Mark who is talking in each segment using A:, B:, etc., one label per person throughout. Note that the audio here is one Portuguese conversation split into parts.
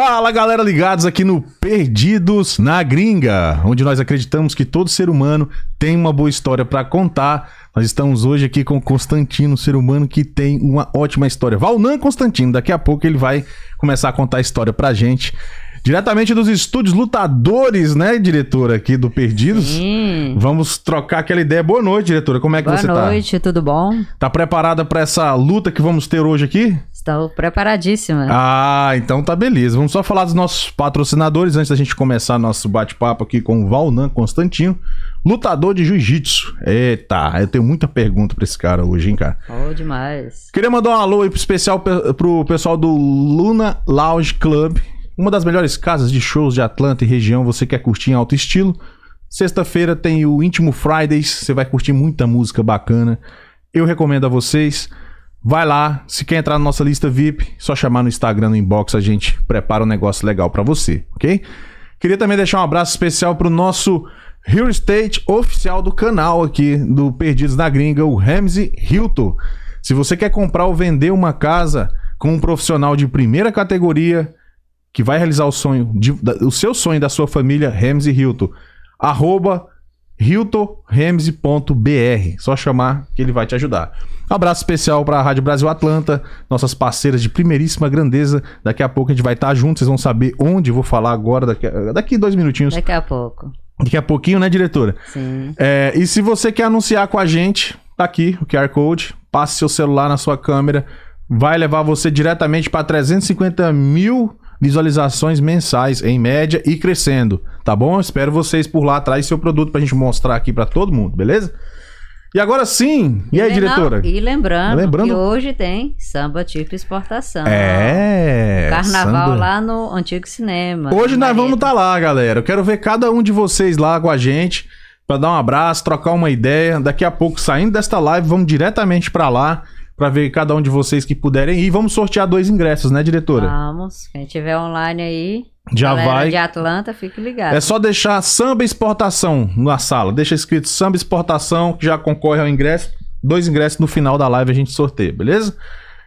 A: Fala galera ligados aqui no Perdidos na Gringa, onde nós acreditamos que todo ser humano tem uma boa história para contar. Nós estamos hoje aqui com o Constantino, ser humano que tem uma ótima história. Valnan Constantino, daqui a pouco ele vai começar a contar a história pra gente. Diretamente dos estúdios lutadores, né, diretora, aqui do Perdidos.
B: Sim.
A: Vamos trocar aquela ideia. Boa noite, diretora. Como é que
B: Boa
A: você tá?
B: noite, tudo bom?
A: Tá preparada pra essa luta que vamos ter hoje aqui?
B: Estou preparadíssima.
A: Ah, então tá beleza. Vamos só falar dos nossos patrocinadores antes da gente começar nosso bate-papo aqui com o Valnan Constantino, lutador de jiu-jitsu. Eita, eu tenho muita pergunta pra esse cara hoje, hein, cara.
B: Oh, demais.
A: Queria mandar um alô aí especial pe- pro pessoal do Luna Lounge Club, uma das melhores casas de shows de Atlanta e região. Você quer curtir em alto estilo? Sexta-feira tem o Íntimo Fridays, você vai curtir muita música bacana. Eu recomendo a vocês. Vai lá, se quer entrar na nossa lista VIP, só chamar no Instagram, no inbox, a gente prepara um negócio legal pra você, ok? Queria também deixar um abraço especial pro nosso Real Estate oficial do canal aqui do Perdidos na Gringa, o Ramsey Hilton. Se você quer comprar ou vender uma casa com um profissional de primeira categoria que vai realizar o sonho, de- da- o seu sonho da sua família, Ramsey Hilton, arroba hiltonramsey.br. Só chamar que ele vai te ajudar. Um abraço especial para a Rádio Brasil Atlanta, nossas parceiras de primeiríssima grandeza. Daqui a pouco a gente vai estar junto, vocês vão saber onde. Vou falar agora, daqui daqui dois minutinhos.
B: Daqui a pouco.
A: Daqui a pouquinho, né, diretora?
B: Sim.
A: É, e se você quer anunciar com a gente, tá aqui o QR Code. Passe seu celular na sua câmera. Vai levar você diretamente para 350 mil visualizações mensais, em média, e crescendo. Tá bom? Espero vocês por lá atrás seu produto pra gente mostrar aqui pra todo mundo, beleza? E agora sim. E aí,
B: Não,
A: diretora?
B: E lembrando,
A: Lembrando-
B: que hoje tem samba tipo exportação.
A: É.
B: Carnaval
A: samba.
B: lá no Antigo Cinema.
A: Hoje nós vamos estar lá, galera. Eu quero ver cada um de vocês lá com a gente pra dar um abraço, trocar uma ideia. Daqui a pouco, saindo desta live, vamos diretamente pra lá pra ver cada um de vocês que puderem ir. E vamos sortear dois ingressos, né, diretora?
B: Vamos. Quem tiver online aí,
A: Já
B: galera
A: vai.
B: de Atlanta, fique ligado.
A: É só deixar samba exportação na sala. Deixa escrito samba exportação que já concorre ao ingresso. Dois ingressos no final da live a gente sorteia, beleza?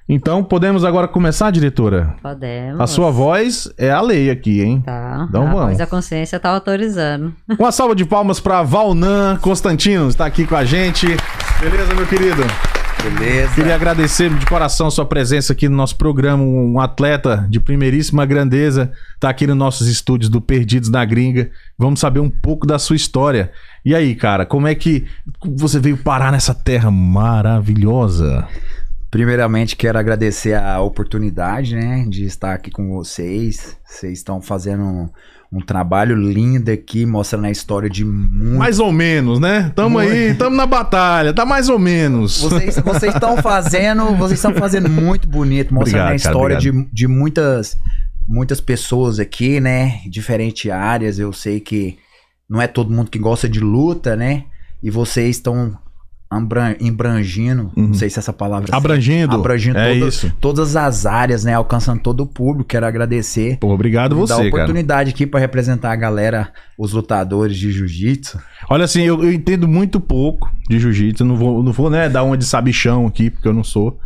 A: Então podemos agora começar, diretora?
B: Podemos.
A: A sua voz é a lei aqui, hein?
B: Tá.
A: Então
B: a
A: vamos.
B: voz da consciência tá autorizando.
A: Uma salva de palmas para Valnan Constantino, está aqui com a gente. Beleza, meu querido?
C: Beleza.
A: Queria agradecer de coração a sua presença aqui no nosso programa. Um atleta de primeiríssima grandeza está aqui nos nossos estúdios do Perdidos na Gringa. Vamos saber um pouco da sua história. E aí, cara, como é que você veio parar nessa terra maravilhosa?
C: Primeiramente, quero agradecer a oportunidade, né, de estar aqui com vocês. Vocês estão fazendo um, trabalho lindo aqui, mostrando a história de muito.
A: Mais ou menos, né? Tamo aí, tamo na batalha, tá mais ou menos.
C: Vocês vocês estão fazendo, vocês estão fazendo muito bonito, mostrando
A: Obrigado,
C: a
A: cara,
C: história de, de muitas muitas pessoas aqui, né, diferentes áreas. Eu sei que não é todo mundo que gosta de luta, né? E vocês estão embrangindo,
A: Uhum.
C: não sei se essa palavra é
A: Abrangindo.
C: abrangindo
A: é
C: todas,
A: isso.
C: todas as áreas, né? Alcançando todo o público. Quero agradecer.
A: Pô, obrigado
C: Me dar a
A: você, cara.
C: oportunidade aqui para representar a galera, os lutadores de jiu-jitsu.
A: Olha assim, eu, eu entendo muito pouco de jiu-jitsu. Não vou, não vou, né, dar uma de sabichão aqui, porque eu não sou.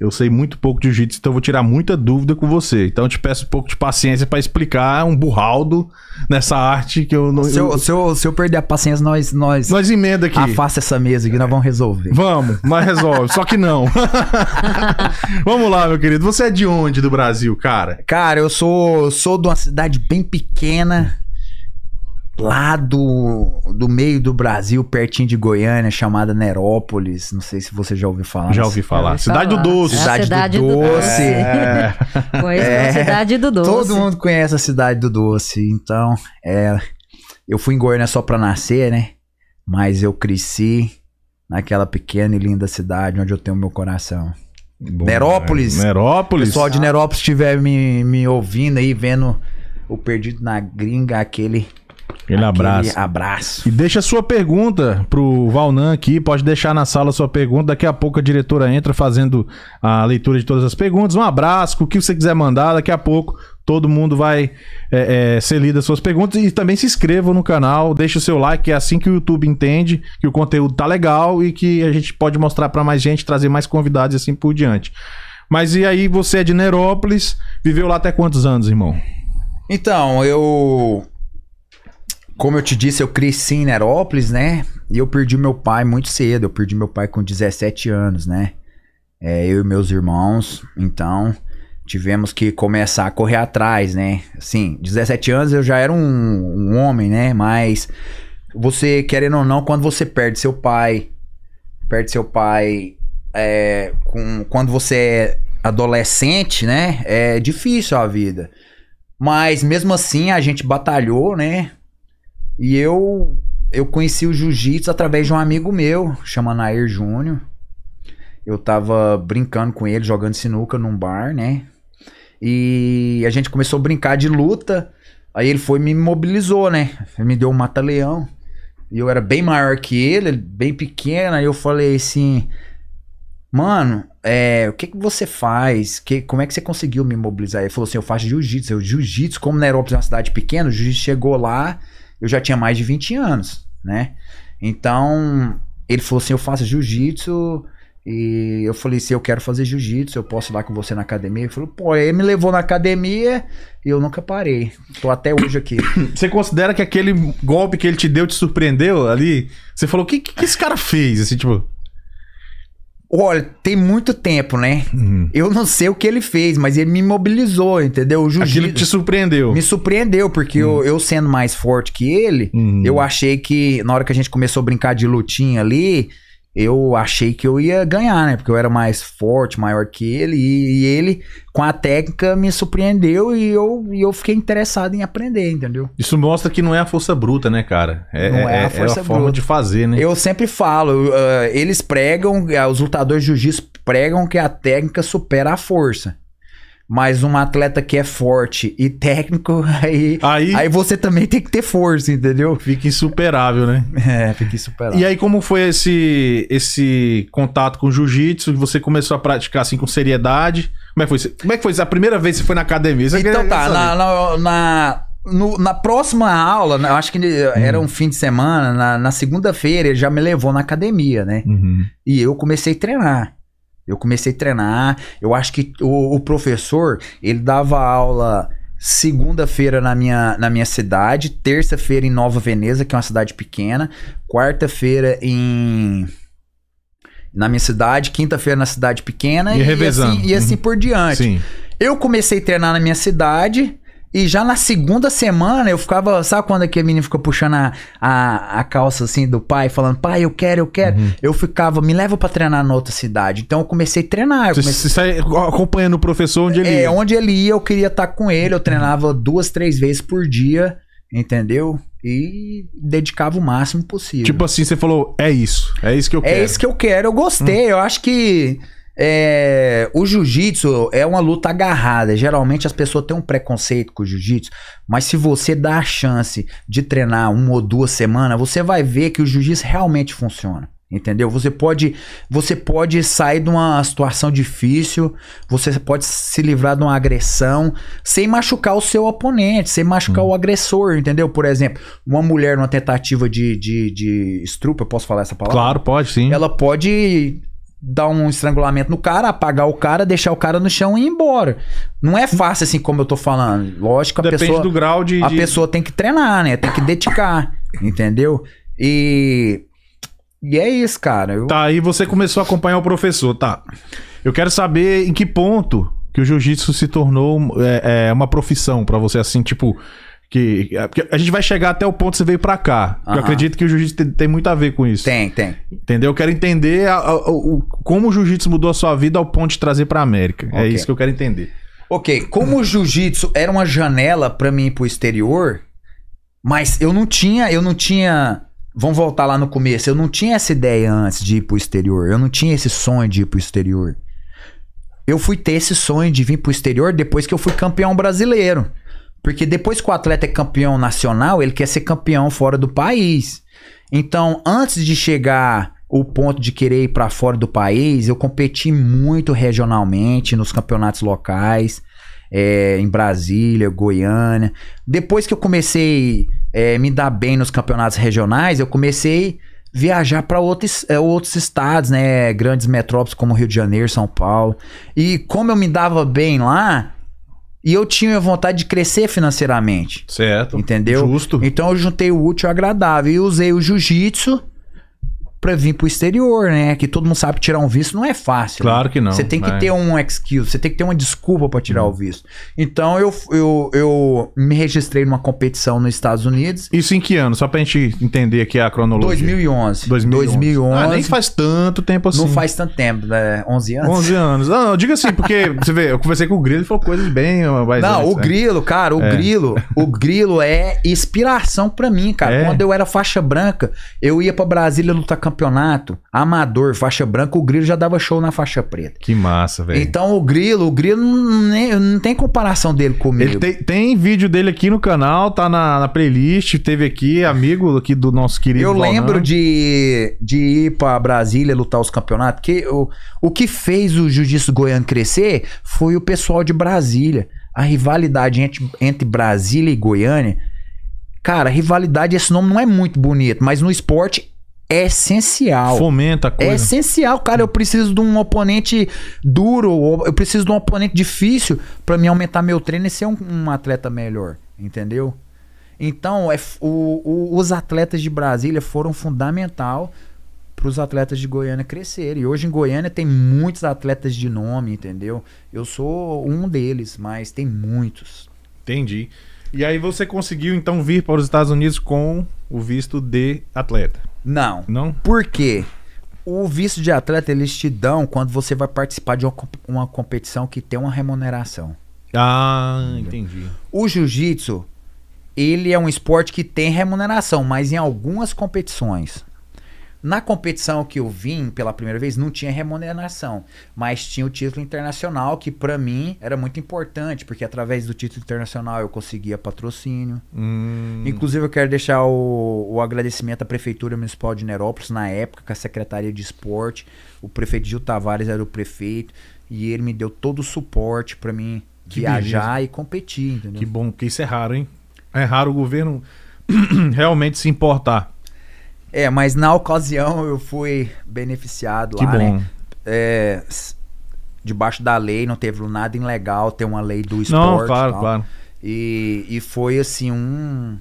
A: Eu sei muito pouco de jiu-jitsu, então eu vou tirar muita dúvida com você. Então eu te peço um pouco de paciência pra explicar um burraldo nessa arte que eu não.
C: Se eu,
A: eu-
C: se eu, se eu perder a paciência, nós, nós
A: Nós emenda aqui.
C: afasta essa mesa aqui, nós vamos resolver.
A: Vamos, mas resolve. Só que não. Vamos lá, meu querido. Você é de onde do Brasil, cara?
C: Cara, eu sou, sou de uma cidade bem pequena, lá do, do meio do Brasil, pertinho de Goiânia, chamada Nerópolis. Não sei se você já ouviu falar.
A: Já ouvi falar.
B: ouvi
A: Cidade do
B: falar.
A: Doce.
B: É a
C: Cidade do
B: cidade do
C: Doce.
B: Doce.
A: É.
B: Conheço
C: É.
B: a cidade do Doce.
C: Todo mundo conhece a cidade do Doce. Então, é, eu fui em Goiânia só pra nascer, né? Mas eu cresci naquela pequena e linda cidade onde eu tenho meu coração.
A: Bom,
C: Nerópolis.
A: é.
C: O
A: Nerópolis.
C: pessoal de Nerópolis estiver me, me ouvindo aí, vendo o Perdido na Gringa, aquele,
A: Aquele abraço.
C: abraço.
A: E deixa a sua pergunta pro Valnan aqui. Pode deixar na sala a sua pergunta. Daqui a pouco a diretora entra fazendo a leitura de todas as perguntas. Um abraço, o que você quiser mandar. Daqui a pouco todo mundo vai é, é, ser lido as suas perguntas. E também se inscrevam no canal, deixe o seu like, é assim que o YouTube entende que o conteúdo tá legal e que a gente pode mostrar para mais gente, trazer mais convidados e assim por diante. Mas e aí, você é de Nerópolis, viveu lá até quantos anos, irmão?
C: Então, eu. Como eu te disse, eu cresci em Nerópolis, né? E eu perdi meu pai muito cedo. Eu perdi meu pai com 17 anos, né? É, eu e meus irmãos. Então, tivemos que começar a correr atrás, né? Assim, 17 anos eu já era um, um homem, né? Mas você, querendo ou não, quando você perde seu pai, perde seu pai é, com, quando você é adolescente, né? É difícil a vida. Mas mesmo assim a gente batalhou, né? E eu eu conheci o jiu-jitsu através de um amigo meu, chama Nair Júnior. Eu tava brincando com ele, jogando sinuca num bar, né? E a gente começou a brincar de luta. Aí ele foi me mobilizou, né? Ele me deu um mata-leão. E eu era bem maior que ele, bem pequeno. Aí eu falei assim: Mano, é, o que que você faz? Que, como é que você conseguiu me mobilizar? Ele falou assim: Eu faço jiu-jitsu. Eu, jiu-jitsu, como Nerópolis é uma cidade pequena, o jiu-jitsu chegou lá, eu já tinha mais de 20 anos, né? Então, ele falou assim: Eu faço jiu-jitsu. E eu falei assim, eu quero fazer jiu-jitsu, eu posso ir lá com você na academia? Ele falou, pô, ele me levou na academia e eu nunca parei. Tô até hoje aqui.
A: Você considera que aquele golpe que ele te deu te surpreendeu ali? Você falou, o que, que esse cara fez? Assim, tipo.
C: Olha, tem muito tempo, né? Eu não sei o que ele fez, mas ele me mobilizou, entendeu? O
A: Aquilo te surpreendeu.
C: me surpreendeu, porque eu, eu sendo mais forte que ele,
A: Uhum.
C: eu achei que na hora que a gente começou a brincar de lutinha ali, eu achei que eu ia ganhar, né? Porque eu era mais forte, maior que ele, e, ele, com a técnica, me surpreendeu e eu, e eu fiquei interessado em aprender, entendeu?
A: Isso mostra que não é a força bruta, né, cara? É,
C: Não é a
A: é,
C: força
A: é a forma
C: bruta.
A: de fazer, né?
C: Eu sempre falo, uh, eles pregam, uh, os lutadores de jiu-jitsu pregam que a técnica supera a força. Mas um atleta que é forte e técnico, aí,
A: Aí,
C: aí você também tem que ter força, entendeu?
A: fica insuperável, né?
C: É, fica superado.
A: E aí, como foi esse, esse contato com o jiu-jitsu? Você começou a praticar assim com seriedade? Como é que foi? Como é que foi? A primeira vez que você foi na academia? Isso eu
C: Então tá, na, na, na, no- na próxima aula, né, eu acho que era
A: Hum.
C: um fim de semana, na, na segunda-feira ele já me levou na academia, né?
A: Uhum.
C: E eu comecei a treinar. Eu comecei a treinar. Eu acho que o, o professor, ele dava aula segunda-feira na minha, na minha cidade, terça-feira em Nova Veneza, que é uma cidade pequena, quarta-feira em na minha cidade, quinta-feira na cidade pequena
A: E
C: e,
A: revezando.
C: assim, e assim por diante.
A: Sim.
C: Eu comecei a treinar na minha cidade e já na segunda semana eu ficava. Sabe quando aquele menino ficou puxando a, a, a calça assim do pai, falando, pai, eu quero, eu quero.
A: Uhum.
C: Eu ficava, me leva pra treinar na outra cidade. Então eu comecei a treinar. Eu
A: Você,
C: comecei...
A: você sai acompanhando o professor onde ele
C: É,
A: ia.
C: onde ele ia, eu queria estar com ele. Eu treinava duas, três vezes por dia, entendeu? E dedicava o máximo possível.
A: Tipo assim, você falou, é isso. É isso que eu
C: É
A: quero.
C: isso que eu quero. Eu gostei. Eu acho que é, o jiu-jitsu é uma luta agarrada. Geralmente as pessoas têm um preconceito com o jiu-jitsu, mas se você dá a chance de treinar uma ou duas semanas, você vai ver que o jiu-jitsu realmente funciona. Entendeu? Você pode, você pode sair de uma situação difícil, você pode se livrar de uma agressão sem machucar o seu oponente, sem machucar o agressor, entendeu? Por exemplo, uma mulher numa tentativa de, de, de estrupo, eu posso falar essa palavra?
A: Claro, pode sim.
C: ela pode dar um estrangulamento no cara, apagar o cara, deixar o cara no chão e ir embora. Não é fácil assim como eu tô falando. Lógico, a
A: Depende
C: pessoa
A: do grau de.
C: a
A: de-
C: pessoa tem que treinar, né? Tem que dedicar, entendeu? E e é isso, cara. Eu-
A: Tá, aí você começou a acompanhar o professor, tá. Eu quero saber em que ponto que o jiu-jitsu se tornou é, é, uma profissão pra você, assim, tipo. Que, é, a gente vai chegar até o ponto que você veio pra cá. Eu
C: Aham.
A: acredito que o jiu-jitsu tem, tem muito a ver com isso.
C: Tem, tem.
A: Entendeu? Eu quero entender a- a- o- como o jiu-jitsu mudou a sua vida ao ponto de trazer pra América. É
C: Ok.
A: isso que eu quero entender.
C: Ok, como o jiu-jitsu era uma janela pra mim ir pro exterior, mas eu não tinha, eu não tinha. Vamos voltar lá no começo. Eu não tinha essa ideia antes de ir pro exterior. Eu não tinha esse sonho de ir pro exterior. Eu fui ter esse sonho de vir pro exterior depois que eu fui campeão brasileiro. Porque depois que o atleta é campeão nacional, ele quer ser campeão fora do país. Então, antes de chegar o ponto de querer ir para fora do país, eu competi muito regionalmente nos campeonatos locais, é, em Brasília, Goiânia. Depois que eu comecei a me dar bem nos campeonatos regionais, eu comecei viajar para outros, é, outros estados, né? Grandes metrópoles como Rio de Janeiro, São Paulo. E como eu me dava bem lá, E eu tinha vontade de crescer financeiramente.
A: Certo.
C: Entendeu?
A: Justo.
C: Então eu juntei o útil ao agradável e usei o jiu-jitsu pra vir pro exterior, né? Que todo mundo sabe que tirar um visto não é fácil.
A: Claro
C: né?
A: que não,
C: Você tem que
A: mas-
C: ter um excuse, você tem que ter uma desculpa pra tirar
A: Hum.
C: o visto. Então eu, eu, eu me registrei numa competição nos Estados Unidos
A: Isso em que ano? Só pra gente entender aqui a cronologia.
C: 2011.
A: 2011.
C: 2011.
A: Ah, nem faz tanto tempo assim.
C: Não faz tanto tempo, né? 11 anos.
A: 11 anos. Não, não, diga assim, porque você vê, eu conversei com o Grilo e falou coisas bem mais
C: Não,
A: antes,
C: o
A: né?
C: grilo, cara, o
A: É.
C: grilo, o grilo é inspiração pra mim, cara.
A: É.
C: Quando eu era faixa branca, eu ia pra Brasília lutar campeonato, amador, faixa branca, o grilo já dava show na faixa preta.
A: Que massa, velho.
C: Então o grilo, o grilo não, nem- não tem comparação dele comigo.
A: Ele tem, tem vídeo dele aqui no canal, tá na, na playlist, teve aqui, amigo aqui do nosso querido
C: Eu
A: Valnão.
C: lembro de, de ir pra Brasília lutar os campeonatos, porque o, o que fez o jiu-jitsu goiano crescer foi o pessoal de Brasília. A rivalidade entre, entre Brasília e Goiânia. Cara, rivalidade, esse nome não é muito bonito, mas no esporte é essencial.
A: Fomenta a
C: É
A: coisa.
C: essencial, cara. Eu preciso de um oponente duro, eu preciso de um oponente difícil pra me aumentar meu treino e ser um, um atleta melhor, entendeu? Então, é, o- o- os atletas de Brasília foram fundamental para os atletas de Goiânia crescerem. E hoje em Goiânia tem muitos atletas de nome, entendeu? Eu sou um deles, mas tem muitos.
A: Entendi. E aí você conseguiu então vir para os Estados Unidos com o visto de atleta,
C: Não.
A: não?
C: Por quê? O visto de atleta eles te dão quando você vai participar de uma, uma competição que tem uma remuneração.
A: Ah, entendi.
C: O jiu-jitsu, ele é um esporte que tem remuneração, mas em algumas competições. Na competição que eu vim pela primeira vez, não tinha remuneração, mas tinha o título internacional, que pra mim era muito importante, porque através do título internacional eu conseguia patrocínio.
A: Hum,
C: Inclusive, eu quero deixar o, o agradecimento à Prefeitura Municipal de Nerópolis, na época, com a Secretaria de Esporte. O prefeito Gil Tavares era o prefeito, e ele me deu todo o suporte pra mim
A: Que
C: viajar e competir, entendeu?
A: que bom, porque isso é raro, hein? É raro o governo realmente se importar.
C: É, mas na ocasião eu fui beneficiado
A: Que
C: lá,
A: bom.
C: né? É, debaixo da lei, não teve nada ilegal, tem uma lei do esporte.
A: Não, claro,
C: tal.
A: claro.
C: E, e foi assim, um.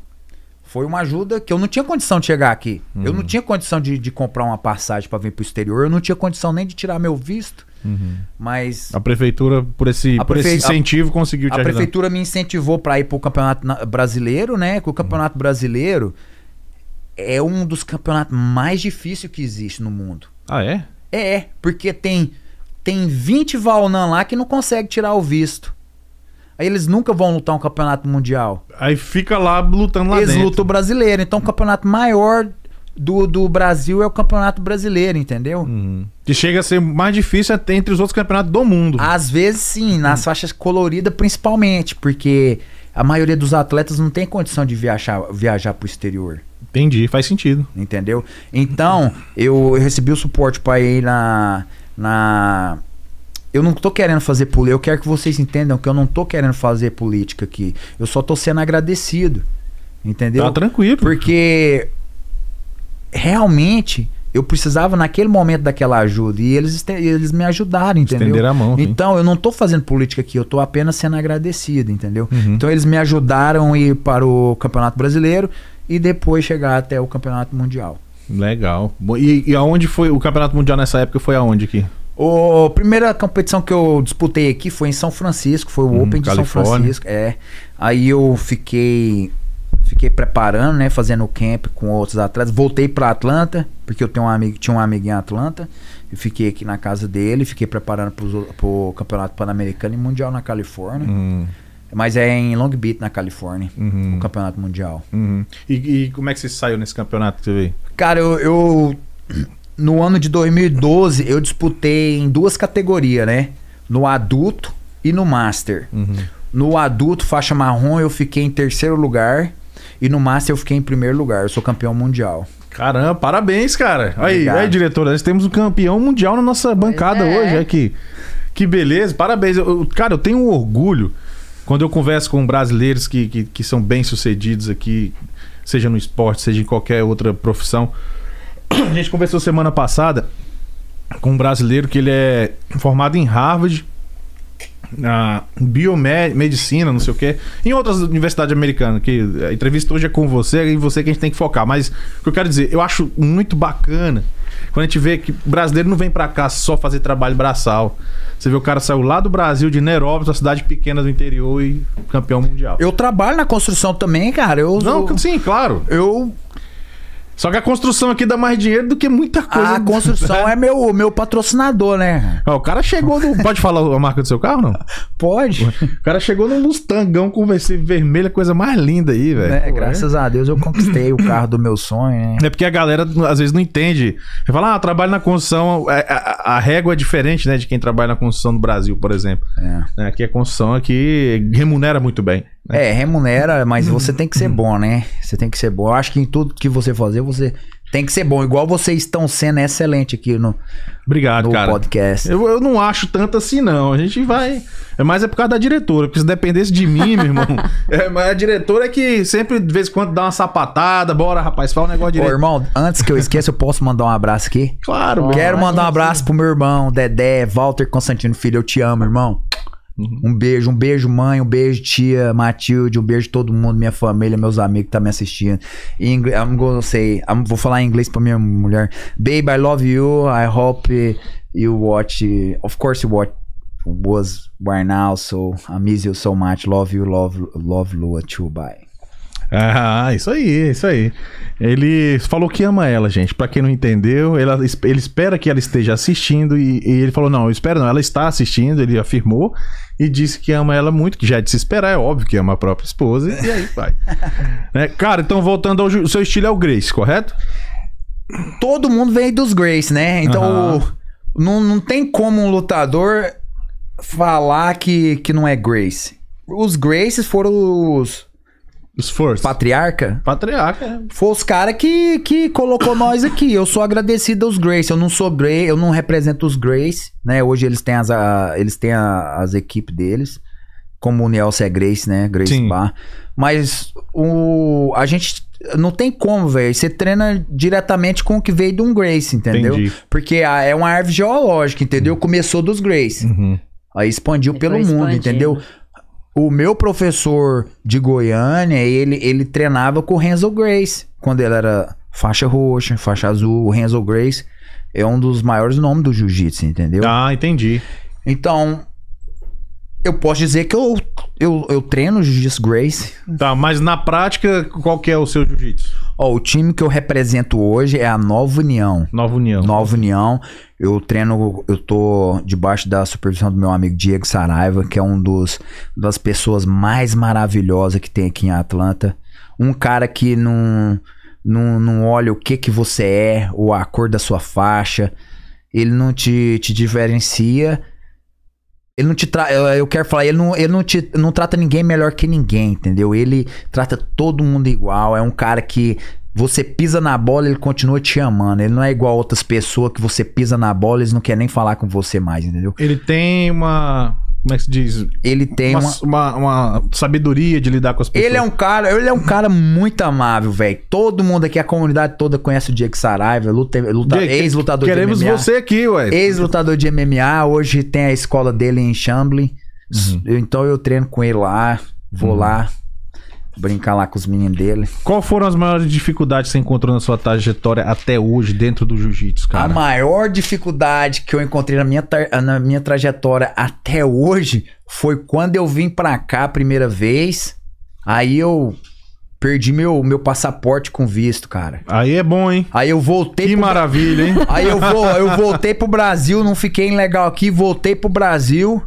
C: Foi uma ajuda que eu não tinha condição de chegar aqui. Eu
A: Uhum.
C: não tinha condição de, de comprar uma passagem pra vir pro exterior. Eu não tinha condição nem de tirar meu visto.
A: Uhum.
C: Mas
A: A prefeitura, por esse,
C: A
A: por esse
C: prefe- a-
A: incentivo, conseguiu te
C: a
A: ajudar.
C: prefeitura me incentivou pra ir pro campeonato na- brasileiro, né? Que o campeonato brasileiro é um dos campeonatos mais difíceis que existe no mundo.
A: Ah, é?
C: É, porque tem tem 20 Valnan lá que não consegue tirar o visto. Aí eles nunca vão lutar um campeonato mundial.
A: Aí fica lá lutando lá
C: eles
A: dentro.
C: lutam o brasileiro. Então o campeonato maior do, do Brasil é o campeonato brasileiro, entendeu?
A: Uhum. Que chega a ser mais difícil até entre os outros campeonatos do mundo.
C: Às vezes sim, nas faixas coloridas principalmente, porque a maioria dos atletas não tem condição de viajar, viajar pro exterior.
A: Entendi, faz sentido.
C: Entendeu? Então, eu, eu recebi o suporte pra ir na. na eu não tô querendo fazer política. Eu quero que vocês entendam que eu não tô querendo fazer política aqui. Eu só tô sendo agradecido. Entendeu?
A: Tá tranquilo.
C: Porque realmente eu precisava naquele momento daquela ajuda. E eles, eles me ajudaram, entendeu?
A: Estenderam a mão. sim.
C: Então, eu não tô fazendo política aqui, eu tô apenas sendo agradecido, entendeu?
A: Uhum.
C: Então, eles me ajudaram a ir para o Campeonato Brasileiro e depois chegar até o Campeonato Mundial.
A: Legal. E, e aonde foi o Campeonato Mundial nessa época? Foi aonde aqui?
C: O a primeira competição que eu disputei aqui foi em São Francisco, foi o
A: Hum,
C: Open de São. Francisco, é. Aí eu fiquei fiquei preparando, né, fazendo camp com outros atletas. Voltei para Atlanta, porque eu tenho um amigo, tinha um amigo em Atlanta. E fiquei aqui na casa dele, fiquei preparando pro, pro Campeonato Pan-Americano e Mundial na Califórnia.
A: Uhum.
C: Mas é em Long Beach, na Califórnia,
A: Uhum.
C: o Campeonato Mundial.
A: Uhum. E, e como é que você saiu nesse campeonato que você veio?
C: Cara, eu, eu- no ano de 2012 eu disputei em duas categorias, né? No adulto e no master.
A: Uhum.
C: No adulto, faixa marrom, eu fiquei em terceiro lugar. E no master eu fiquei em primeiro lugar. Eu sou campeão mundial.
A: Caramba, parabéns, cara. Aí, aí, diretora, nós temos um campeão mundial na nossa bancada
B: é.
A: hoje. É que, que beleza, parabéns. Eu- cara, eu tenho um orgulho quando eu converso com brasileiros que, que, que são bem-sucedidos aqui, seja no esporte, seja em qualquer outra profissão. A gente conversou semana passada com um brasileiro que ele é formado em Harvard a biomedicina, não sei o quê, em outras universidades americanas, que a entrevista hoje é com você e você que a gente tem que focar. Mas o que eu quero dizer, eu acho muito bacana quando a gente vê que o brasileiro não vem pra cá só fazer trabalho braçal. Você vê o cara saiu lá do Brasil, de Nerópolis, uma cidade pequena do interior e campeão mundial.
C: Eu trabalho na construção também, cara. Eu,
A: Não,
C: eu,
A: sim, claro.
C: eu
A: Só que a construção aqui dá mais dinheiro do que muita coisa.
C: a construção é meu, meu patrocinador, né?
A: Ó, o cara chegou no. Pode falar a marca do seu carro, não?
C: Pode.
A: O cara chegou num Mustangão com VC vermelho, coisa mais linda aí, velho.
C: Né?
A: Pô,
C: Graças a Deus eu conquistei o carro do meu sonho, né?
A: É porque a galera às vezes não entende. Você fala, ah, trabalho na construção. é, A, a régua é diferente, né, de quem trabalha na construção no Brasil, por exemplo.
C: É.
A: Né, Aqui a construção aqui remunera muito bem. Né?
C: É, remunera, mas você tem que ser bom, né? Você tem que ser bom. Eu acho que em tudo que você fazer, você tem que ser bom. Igual vocês estão sendo excelente aqui no,
A: Obrigado,
C: no
A: cara.
C: podcast.
A: Eu, eu não acho tanto assim, não. A gente vai. É mais é por causa da diretora. Porque se dependesse de mim, meu irmão. É, mas a diretora é que sempre, de vez em quando, dá uma sapatada. Bora, rapaz, fala um negócio
C: Ô,
A: direito.
C: irmão, antes que eu esqueça, eu posso mandar um abraço aqui?
A: Claro,
C: Quero mandar um abraço pro meu irmão, Dedé, Walter Constantino Filho. Eu te amo, irmão. Um beijo, um beijo, mãe, um beijo, tia Matilde, um beijo todo mundo, minha família, meus amigos que tá me assistindo. Em inglês, I'm gonna say, I'm- vou falar em inglês pra minha mulher. Babe, I love you. I hope you watch. Of course, you watch. Was by now, so I miss you so much. Love you, love, love Lua too. Bye.
A: Ah, isso aí, isso aí. Ele falou que ama ela, gente. Pra quem não entendeu, ela- ele espera que ela esteja assistindo e, e ele falou: não, eu espero não, ela está assistindo, ele afirmou e disse que ama ela muito, que já é de se esperar, é óbvio que ama a própria esposa, e aí vai. Né, Cara, então voltando ao o seu estilo é o Grace, correto?
C: todo mundo veio dos Grace, né? Então,
A: Aham.
C: não, não tem como um lutador falar que, que não é Grace. Os Graces foram os
A: First.
C: patriarca.
A: Patriarca. é.
C: Foi os caras que, que colocou nós aqui. Eu sou agradecido aos Grace. Eu não sou Grace, eu não represento os Grace, né? Hoje eles têm as, a- eles têm a- as equipes deles. Como o Nelson é Grace, né? Grace
A: Sim.
C: Bar. Mas o, a gente não tem como, velho. Você treina diretamente com o que veio de um Grace, entendeu?
A: Entendi.
C: Porque a- é uma árvore geológica, entendeu? Começou dos Grace.
A: Uhum.
C: Aí expandiu pelo mundo,
B: expandindo.
C: entendeu? O meu professor de Goiânia, ele, ele treinava com o Renzo Grace. Quando ele era faixa roxa, faixa azul. O Renzo Grace é um dos maiores nomes do jiu-jitsu, entendeu?
A: Ah, entendi.
C: Então, eu posso dizer que eu, eu, eu treino jiu-jitsu Grace.
A: Tá, mas na prática, qual que é o seu jiu-jitsu?
C: Ó, o time que eu represento hoje é a Nova União.
A: Nova União.
C: Nova União. Eu treino, eu tô debaixo da supervisão do meu amigo Diego Saraiva, que é um dos das pessoas mais maravilhosas que tem aqui em Atlanta. Um cara que não, não, não olha o que que você é, ou a cor da sua faixa. Ele não te, te diferencia. Ele não te tra... eu, eu quero falar, ele não, ele não te não trata ninguém melhor que ninguém, entendeu? Ele trata todo mundo igual. É um cara que você pisa na bola, ele continua te amando. Ele não é igual a outras pessoas que você pisa na bola, eles não querem nem falar com você mais, entendeu?
A: Ele tem uma. Como é que se diz?
C: Ele tem
A: uma,
C: uma.
A: uma, sabedoria de lidar com as pessoas.
C: Ele é um cara, ele é um cara muito amável, velho. Todo mundo aqui, a comunidade toda conhece o Diego Saraiva, luta, luta, ex-lutador de
A: Queremos
C: MMA.
A: você aqui, ué.
C: Ex-lutador de MMA, hoje tem a escola dele em Chambly.
A: Uhum.
C: Então eu treino com ele lá, vou lá brincar lá com os meninos dele.
A: Qual foram as maiores dificuldades que você encontrou na sua trajetória até hoje dentro do jiu-jitsu,
C: A
A: cara?
C: maior dificuldade que eu encontrei na minha, na minha trajetória até hoje foi quando eu vim pra cá a primeira vez. Aí eu perdi meu, meu passaporte com visto, cara.
A: Aí é bom, hein?
C: Aí eu voltei
A: Que
C: pro
A: maravilha, hein?
C: Aí eu vou, eu voltei pro Brasil, não fiquei legal aqui, voltei pro Brasil.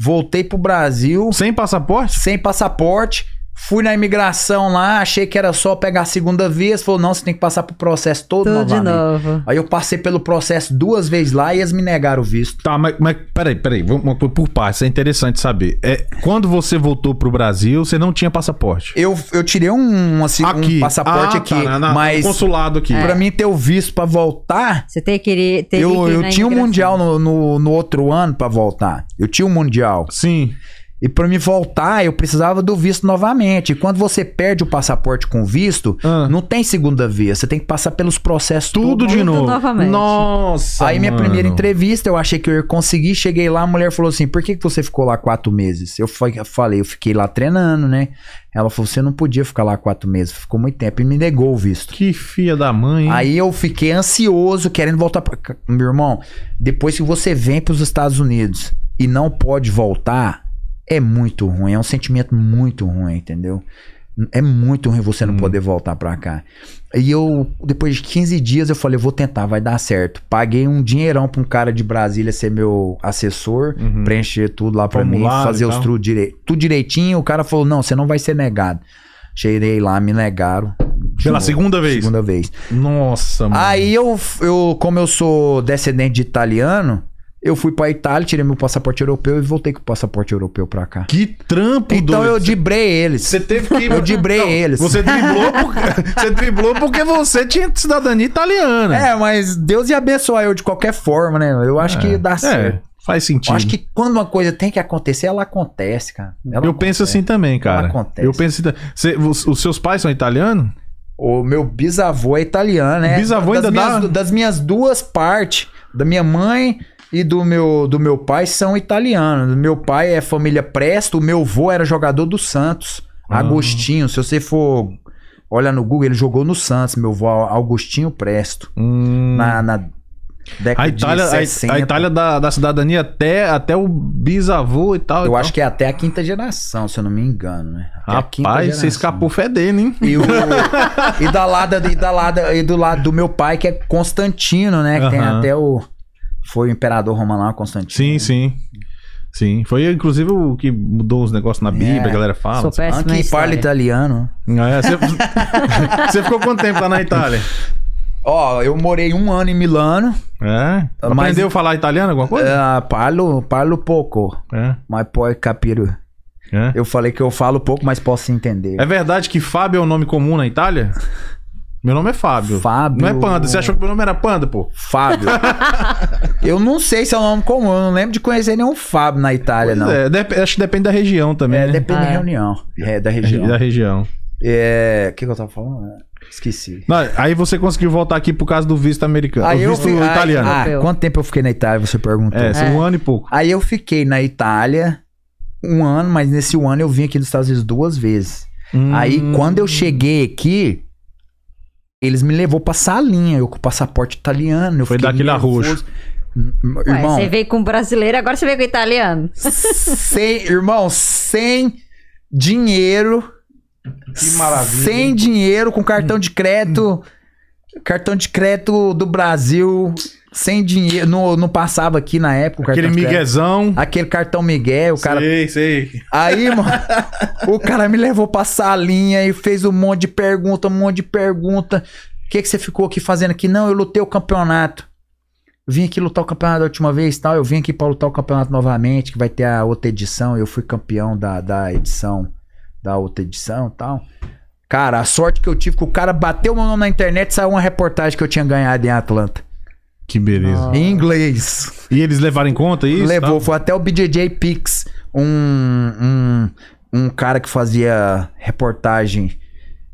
C: Voltei pro Brasil
A: Sem passaporte?
C: sem passaporte. Fui na imigração lá, achei que era só pegar a segunda vez. Falou, não, você tem que passar pro processo todo
B: Tudo de
C: novamente.
B: novo.
C: Aí eu passei pelo processo duas vezes lá e eles me negaram o visto.
A: Tá, mas, mas peraí, peraí, vamos por, por partes, isso é interessante saber. É, quando você voltou pro Brasil, você não tinha passaporte?
C: Eu, eu tirei um, assim, um passaporte
A: Ah,
C: aqui,
A: tá, na- na-
C: mas
A: consulado aqui.
C: pra mim ter o visto pra voltar,
B: Você tem que ir. teria
C: eu,
B: que ir
C: eu tinha um
B: imigração.
C: mundial no, no, no outro ano pra voltar. Eu tinha um mundial.
A: Sim.
C: E pra me voltar, eu precisava do visto novamente. E quando você perde o passaporte com visto,
A: Ah.
C: não tem segunda via. Você tem que passar pelos processos
A: Tudo
C: todos.
A: de
B: Tudo
A: novo.
B: novamente.
A: Nossa.
C: Aí minha
A: mano.
C: primeira entrevista, eu achei que eu ia conseguir. Cheguei lá, a mulher falou assim: por que, que você ficou lá quatro meses? Eu fa- eu falei, eu fiquei lá treinando, né? Ela falou: você não podia ficar lá quatro meses, ficou muito tempo. E me negou o visto.
A: Que filha da mãe. hein?
C: Aí eu fiquei ansioso, querendo voltar pra cá. Meu irmão, depois que você vem pros Estados Unidos e não pode voltar, é muito ruim. É um sentimento muito ruim, entendeu? É muito ruim você não poder voltar pra cá. E eu, depois de 15 dias, eu falei, eu vou tentar, vai dar certo. Paguei um dinheirão pra um cara de Brasília ser meu assessor,
A: Uhum.
C: preencher tudo lá pra mim, fazer os tudo, direi tudo direitinho. O cara falou, não, você não vai ser negado. Cheirei lá, me negaram.
A: Pela segunda vez?
C: Segunda vez.
A: Nossa, mano.
C: Aí eu, eu, como eu sou descendente de italiano, eu fui pra Itália, tirei meu passaporte europeu e voltei com o passaporte europeu pra cá.
A: Que trampo
C: Então
A: doido.
C: eu dibrei eles.
A: Você teve que.
C: Eu dibrei
A: Não,
C: eles.
A: Você driblou, porque... você driblou porque você tinha cidadania italiana.
C: É, mas Deus ia abençoar eu de qualquer forma, né? Eu acho que dá certo.
A: É, faz sentido.
C: Eu acho que quando uma coisa tem que acontecer, ela acontece, cara. Ela
A: eu penso
C: acontece.
A: assim também, cara.
C: acontece.
A: Eu penso assim. Você- os, os seus pais são italianos?
C: O meu bisavô é italiano, né?
A: Bisavô
C: das
A: ainda
C: minhas,
A: dá?
C: Das minhas duas partes, da minha mãe e do meu, do meu pai, são italianos. Meu pai é família Presto, o meu avô era jogador do Santos.
A: Ah.
C: Agostinho, se você for... Olha no Google, ele jogou no Santos, meu avô Augustinho Presto.
A: Hum.
C: Na, na década
A: A Itália,
C: de
A: a,
C: 60.
A: a Itália dá, dá cidadania até, até o bisavô e tal.
C: Eu acho que é até a quinta geração, se eu não me engano, né? Até a quinta
A: Rapaz, você escapou fedendo, hein?
C: E, o, e, da lado, e, da lado, e do lado do meu pai, que é Constantino, né? Que tem
A: Aham.
C: até o. Foi o imperador romano lá, Constantino.
A: Sim, sim. Sim. Foi inclusive o que mudou os negócios na Bíblia,
C: É.
A: a galera fala.
B: Sou péssima
C: Anche parla italiano.
A: É, você... você ficou quanto tempo lá na Itália?
C: Ó, eu morei um ano em Milano.
A: É?
C: Mas-
A: Aprendeu a falar italiano, alguma coisa?
C: Ah, parlo, parlo pouco,
A: É.
C: mas pode capir.
A: É.
C: Eu falei que eu falo pouco, mas posso entender.
A: É verdade que Fábio é um nome comum na Itália? Meu nome é Fábio.
C: Fábio.
A: Não é Panda. Você achou que meu nome era Panda, pô?
C: Fábio. eu não sei se é um nome comum, eu não lembro de conhecer nenhum Fábio na Itália, não.
A: É, acho que depende da região também.
C: É,
A: né?
C: depende da
B: Ah, é.
C: reunião. É, da
A: Da
C: região.
A: região.
C: É. O que, que eu tava falando? Esqueci.
A: Não, aí você conseguiu voltar aqui por causa do visto americano.
C: Aí
A: o
C: eu
A: visto
C: fui. aí-
A: italiano.
C: ah,
B: Europeu.
C: quanto tempo eu fiquei na Itália? Você perguntou.
A: é,
B: É.
A: um ano e pouco.
C: Aí eu fiquei na Itália um ano, mas nesse um ano eu vim aqui dos Estados Unidos duas vezes. Aí
A: Hum.
C: quando eu cheguei aqui, eles me levou pra salinha, eu com o passaporte italiano. Eu
A: Foi daquele arroxo.
C: Hum,
B: Ué,
C: Irmão,
B: você veio com brasileiro, agora você veio com italiano.
C: sem, irmão, sem dinheiro.
A: Que maravilha,
C: Sem
A: hein?
C: dinheiro, com cartão de crédito. Cartão de crédito do Brasil. Sem dinheiro. Não, não passava aqui na época o cartão
A: Aquele miguezão.
C: Aquele cartão Miguel, o cara.
A: Sei, sei.
C: Aí, mano, o cara me levou pra salinha e fez um monte de pergunta, um monte de pergunta. O que, que você ficou aqui fazendo aqui? Não, eu lutei o campeonato. Vim aqui lutar o campeonato da última vez e tal. Eu vim aqui pra lutar o campeonato novamente, que vai ter a outra edição. Eu fui campeão da, da edição, da outra edição e tal. Cara, a sorte que eu tive que o cara bateu meu nome na internet e saiu uma reportagem que eu tinha ganhado em Atlanta.
A: Que beleza.
C: Em inglês.
A: E eles levaram em conta isso?
C: Levou,
A: Tal?
C: foi até o BJJ Pix, um, um, um cara que fazia reportagem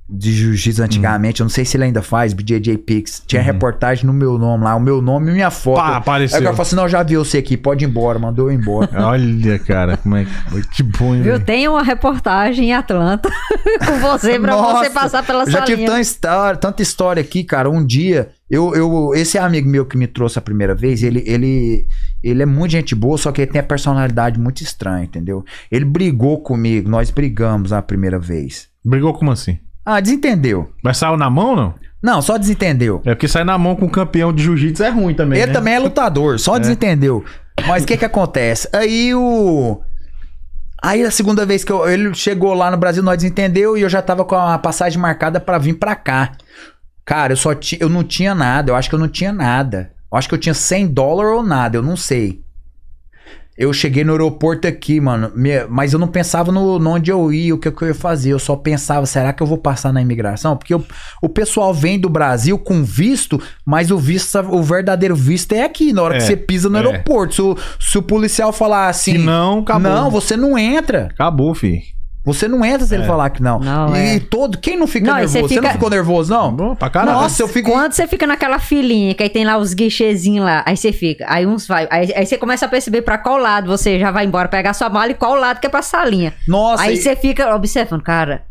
C: de jiu-jitsu antigamente, eu não sei se ele ainda faz, BJJ Pix. Tinha reportagem no meu nome lá, o meu nome e minha foto.
A: Pá,
C: Aí
A: apareceu.
C: o cara falou assim: não, já viu você aqui, pode ir embora, mandou eu embora.
A: Olha, cara, como é que. Que bom, hein,
B: Viu?
A: velho?
B: Tem uma reportagem em Atlanta com você pra
C: Nossa,
B: você passar pela
C: Eu já tive
B: salinha.
C: tanta história, tanta história aqui, cara. Um dia, eu, eu, esse amigo meu que me trouxe a primeira vez, ele, ele, ele é muito gente boa, só que ele tem a personalidade muito estranha, entendeu? Ele brigou comigo, nós brigamos a primeira vez.
A: Brigou como assim?
C: Ah, desentendeu.
A: Mas saiu na mão, não?
C: Não, só desentendeu.
A: É porque sair na mão com um campeão de jiu-jitsu é ruim também.
C: Ele
A: né?
C: também é lutador, só desentendeu. Mas o que que acontece? Aí o. Aí a segunda vez que eu- ele chegou lá no Brasil, nós desentendeu e eu já tava com a passagem marcada pra vir pra cá. Cara, eu só ti, eu não tinha nada, eu acho que eu não tinha nada. Eu acho que eu tinha 100 dólares ou nada, eu não sei. Eu cheguei no aeroporto aqui, mano. Mas eu não pensava no, no onde eu ia, o que, que eu ia fazer. Eu só pensava, será que eu vou passar na imigração? Porque o, o pessoal vem do Brasil com visto, mas o visto, o verdadeiro visto é aqui, na hora
A: É,
C: que você pisa no
A: é.
C: aeroporto. Se o, se o policial falar assim.
A: Se não, acabou.
C: Não, você não entra.
A: Acabou, fi.
C: Você não entra se ele falar que não.
B: Não,
C: e
B: é.
C: todo. Quem não fica
B: Não,
C: nervoso?
B: você
C: Você,
B: fica-
C: não ficou nervoso, não?
A: Bom, pra caralho.
C: Nossa, eu fico.
B: Quando você fica naquela filinha, que aí tem lá os guichezinhos lá, aí você fica, aí uns vai, aí, aí você começa a perceber pra qual lado você já vai embora pegar sua mala e qual lado que é pra salinha.
C: Nossa,
B: aí
C: e-
B: você fica observando, cara,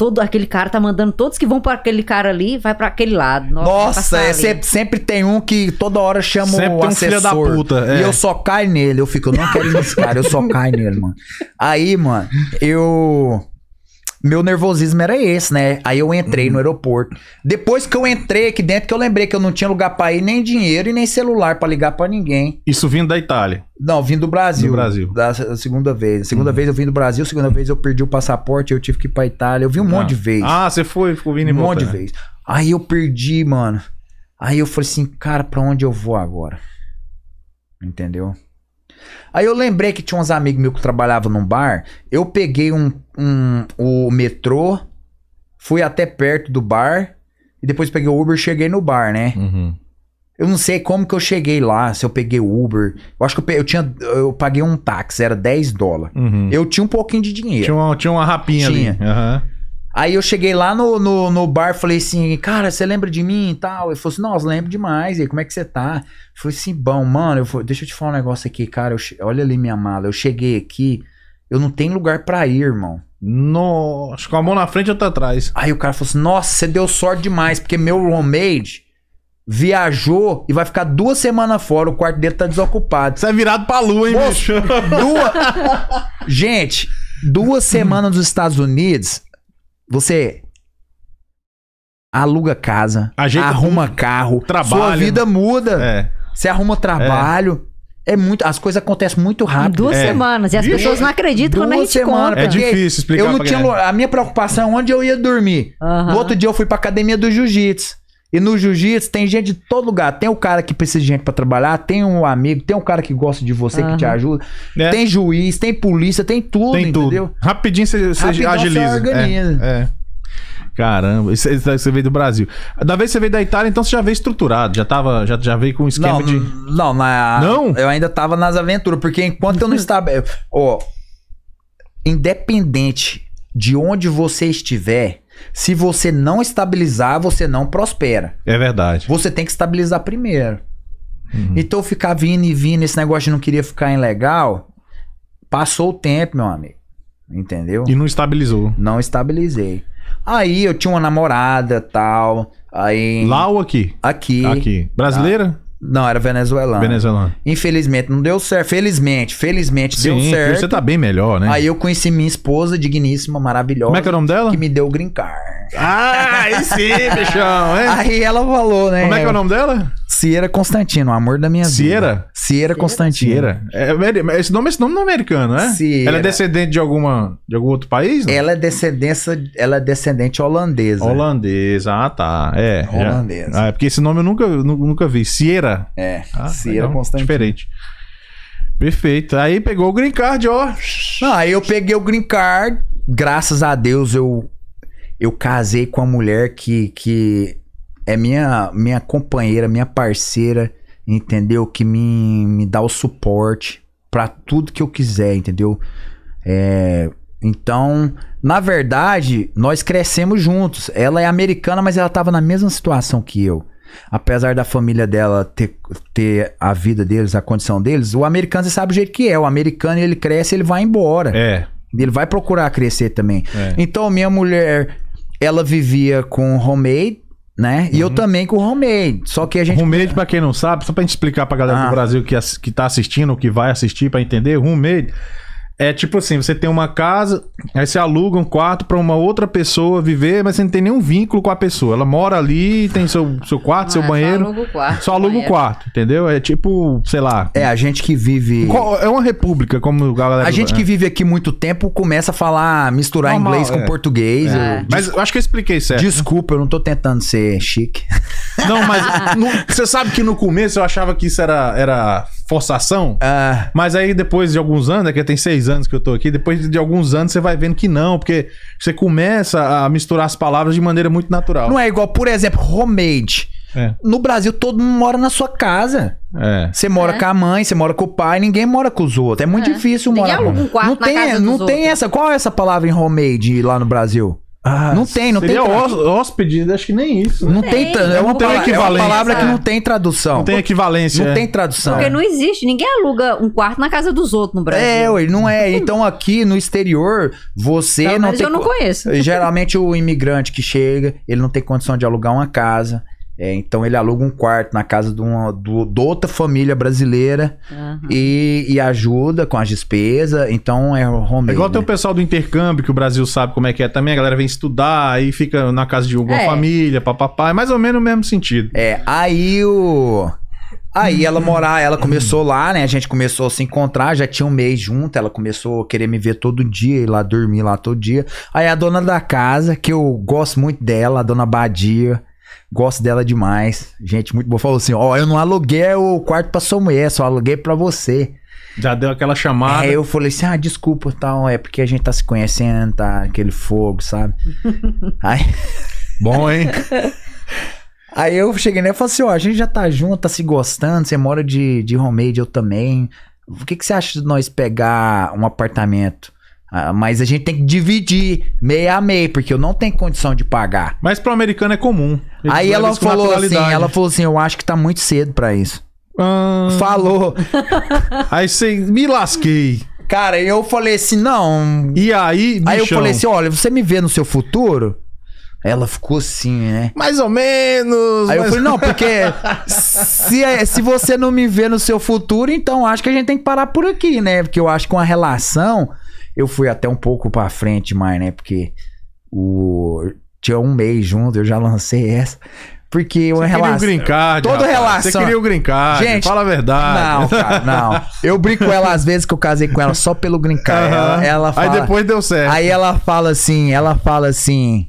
B: todo aquele cara tá mandando todos que vão pra aquele cara ali, vai pra aquele lado. Nossa,
C: é, sempre, sempre tem um que toda hora chama
A: Sempre
C: o
A: tem um
C: assessor.
A: filho da puta, é.
C: E eu só caio nele. Eu fico, eu não quero ir nesse cara, eu só caio nele, mano. Aí, mano, eu. Meu nervosismo era esse, né? Aí eu entrei
A: Uhum.
C: no aeroporto. Depois que eu entrei aqui dentro, que eu lembrei que eu não tinha lugar pra ir, nem dinheiro e nem celular pra ligar pra ninguém.
A: Isso vindo da Itália.
C: Não, vim do Brasil.
A: Do Brasil. Uhum.
C: Da se- segunda vez. Segunda vez eu vim do Brasil, segunda vez eu perdi o passaporte, eu tive que ir pra Itália. Eu vim um monte de vezes.
A: Ah, você foi, ficou vindo e
C: Um monte de
A: voltando.
C: vezes. Aí eu perdi, mano. Aí eu falei assim, cara, pra onde eu vou agora? Entendeu? Aí eu lembrei que tinha uns amigos meus que trabalhavam num bar. Eu peguei um, um o metrô, fui até perto do bar e depois peguei o Uber e cheguei no bar, né?
A: Uhum.
C: Eu não sei como que eu cheguei lá, se eu peguei o Uber. Eu acho que eu, pe- eu tinha eu paguei um táxi, era 10 dólares.
A: Uhum.
C: Eu tinha um pouquinho de dinheiro.
A: Tinha, uma, tinha uma rapinha
C: Tinha.
A: ali. Aham.
C: Aí eu cheguei lá no, no, no bar falei assim, cara, você lembra de mim e tal? Ele falou assim, nossa, lembro demais. E aí, como é que você tá? Eu falei assim, bom, mano, eu falei, deixa eu te falar um negócio aqui, cara. che- olha ali minha mala. Eu cheguei aqui, eu não tenho lugar pra ir, irmão.
A: Nossa, com a mão na frente e outra atrás.
C: Aí o cara falou assim, nossa, você deu sorte demais, porque meu roommate viajou e vai ficar duas semanas fora, o quarto dele tá desocupado.
A: Você é virado pra lua, hein,
C: Moço,
A: bicho?
C: Duas... Gente, duas semanas nos Estados Unidos, você aluga casa,
A: Ajeita
C: arruma carro,
A: trabalha.
C: sua vida muda.
A: É.
C: Você arruma trabalho. É. muito, as coisas acontecem muito
B: Em
C: rápido.
B: duas
A: É.
B: semanas. E as
A: Vixe.
B: pessoas não acreditam quando a
C: Duas
B: gente
C: semanas.
B: conta.
A: É difícil explicar
C: Eu não
A: pra
C: tinha, a minha preocupação é onde eu ia dormir.
B: Aham.
C: No outro dia eu fui pra academia do jiu-jitsu. E no jiu-jitsu tem gente de todo lugar. Tem o cara que precisa de gente pra trabalhar, tem um amigo, tem um cara que gosta de você, que te ajuda.
A: É.
C: Tem juiz, tem polícia, tem tudo,
A: Tem tudo.
C: entendeu?
A: Rapidinho você, você
C: Rapidão você
A: agiliza.
C: organiza.
A: É, é. Caramba, isso, isso você veio do Brasil. Da vez que você veio da Itália, então você já veio estruturado, já tava, já, já veio com um esquema
C: Não,
A: de.
C: não, na,
A: Não?
C: eu ainda tava nas aventuras, porque enquanto eu não estava. Ó, independente de onde você estiver, se você não estabilizar, você não prospera.
A: É verdade.
C: Você tem que estabilizar primeiro.
A: Uhum.
C: Então ficar vindo e vindo, esse negócio de não queria ficar em legal, passou o tempo, meu amigo. Entendeu?
A: E não estabilizou.
C: Não estabilizei. Aí eu tinha uma namorada tal. Aí.
A: Lá ou aqui?
C: Aqui.
A: Aqui. Brasileira?
C: Não, era venezuelana.
A: Venezuelana.
C: Infelizmente, não deu certo. Felizmente, felizmente deu
A: Sim,
C: certo.
A: você tá bem melhor, né?
C: Aí eu conheci minha esposa, digníssima, maravilhosa.
A: Como é que é o nome dela?
C: Que me deu o green card.
A: Ah, aí sim, bichão, é?
C: Aí ela falou, né?
A: Como é que é o nome dela?
C: Ciera Constantino, o amor da minha vida.
A: Ciera?
C: Ciera Constantino.
A: Cieira. É, ameri- esse, nome, esse nome não é americano, né?
C: Cieira.
A: Ela é descendente de alguma de algum outro país? Não?
C: Ela é descendência, ela é descendente holandesa.
A: Holandesa, ah tá. É.
C: Holandesa.
A: Ah, é porque esse nome eu nunca, nu- nunca vi. Ciera.
C: É,
A: Ah,
C: Ciera
A: legal,
C: Constantino.
A: Diferente. Perfeito. Aí pegou o green card, ó.
C: Não, aí eu peguei o green card, graças a Deus eu eu casei com uma mulher que, que é minha minha companheira, minha parceira, entendeu? Que me, me dá o suporte pra tudo que eu quiser, entendeu? É, então, na verdade, nós crescemos juntos. Ela é americana, mas ela tava na mesma situação que eu. Apesar da família dela ter, ter a vida deles, a condição deles, o americano você sabe o jeito que é. O americano ele cresce, ele vai embora.
A: É.
C: Ele vai procurar crescer também.
A: É.
C: Então, minha mulher, ela vivia com homemade, né? E eu também com homemade. Só que a gente.
A: Roommate, pra quem não sabe, só pra gente explicar pra galera
C: Ah.
A: do Brasil que, que tá assistindo, que vai assistir pra entender, roommate é tipo assim, você tem uma casa, aí você aluga um quarto pra uma outra pessoa viver, mas você não tem nenhum vínculo com a pessoa. Ela mora ali, tem seu, seu quarto, seu
B: Ah,
A: banheiro,
B: Só aluga o quarto.
A: só aluga o quarto, entendeu? É tipo, sei lá...
C: É, a gente que vive.
A: É uma república, como a galera...
C: A gente que
A: é.
C: vive aqui muito tempo começa a falar, misturar
A: Normal,
C: inglês com
A: é.
C: português.
B: É.
C: Eu-
A: Mas eu acho que eu expliquei certo.
C: Desculpa, eu não tô tentando ser chique.
A: Não, mas você sabe que no começo eu achava que isso era, era forçação.
C: Ah,
A: Mas aí depois de alguns anos, é que tem seis anos que eu tô aqui, depois de alguns anos você vai vendo que não, porque você começa a misturar as palavras de maneira muito natural.
C: não é igual, por exemplo, homemade.
A: É.
C: No Brasil, todo mundo mora na sua casa.
A: É.
C: Você mora
B: É.
C: com a mãe, você mora com o pai, ninguém mora com os outros. É muito
B: É.
C: difícil
B: Ninguém
C: morar
B: aluga um quarto
C: não
B: na
C: tem,
B: casa dos
C: Não tem
B: outros.
C: essa. Qual é essa palavra em homemade lá no Brasil?
A: Ah,
C: Não tem, não
A: seria
C: tem tra-
A: hós- hóspede, acho que nem isso.
C: Não
B: tem,
C: tem, é
B: não
C: uma
B: tem
C: palavra, é uma
A: equivalência.
C: palavra que não tem tradução.
A: Não tem equivalência.
C: Não
A: é.
C: tem tradução.
B: Porque não existe, ninguém aluga um quarto na casa dos outros no Brasil.
C: É, ué, não é. Então aqui no exterior, você não
B: menos
C: tem.
B: eu não
C: co-
B: conheço.
C: Geralmente o imigrante que chega, ele não tem condição de alugar uma casa. É, então ele aluga um quarto na casa de, uma, do, de outra família brasileira
B: Aham.
C: e, e ajuda com as despesas. Então é home.
A: É igual tem o pessoal do intercâmbio, que o Brasil sabe como é que é também. A galera vem estudar, aí fica na casa de alguma
B: É.
A: família, papapá. É mais ou menos o mesmo sentido.
C: É, aí o. Aí ela morar, ela começou lá, né? A gente começou a se encontrar, já tinha um mês junto. Ela começou a querer me ver todo dia, ir lá dormir lá todo dia. Aí a dona da casa, que eu gosto muito dela, a dona Badia, gosto dela demais. Gente, muito boa. Falou assim: Ó, eu não aluguei o quarto pra sua mulher, só aluguei pra você.
A: Já deu aquela chamada.
C: Aí eu falei assim: ah, desculpa, tal, é porque a gente tá se conhecendo, tá? Aquele fogo, sabe? aí.
A: Bom, hein?
C: Aí eu cheguei nele e falei assim, ó, a gente já tá junto, tá se gostando, você mora de, de homemade, eu também. O que, que você acha de nós pegar um apartamento? Ah, mas a gente tem que dividir meio a meio, porque eu não tenho condição de pagar.
A: Mas pro americano é comum. Eles
C: Aí ela falou assim, ela falou assim, eu acho que tá muito cedo pra isso.
A: Ah,
C: Falou.
A: Aí você me lasquei.
C: Cara, eu falei assim, não.
A: E aí,
C: Aí eu
A: bichão,
C: falei assim, olha, você me vê no seu futuro? Ela ficou assim, né?
A: Mais ou menos.
C: Aí eu falei, não, porque se, é- se você não me vê no seu futuro, então acho que a gente tem que parar por aqui, né? Porque eu acho que uma relação, eu fui até um pouco pra frente mais, né? Porque o tinha um mês junto, eu já lancei essa. Porque
A: Você queria o
C: relação.
A: green card.
C: Toda
A: rapaz.
C: relação-
A: Você queria o green card.
C: Gente,
A: fala a verdade.
C: Não, cara, não. Eu brinco com ela às vezes que eu casei com ela só pelo green card.
A: Aham.
C: Ela, ela fala,
A: Aí depois deu certo.
C: Aí ela fala assim, ela fala assim.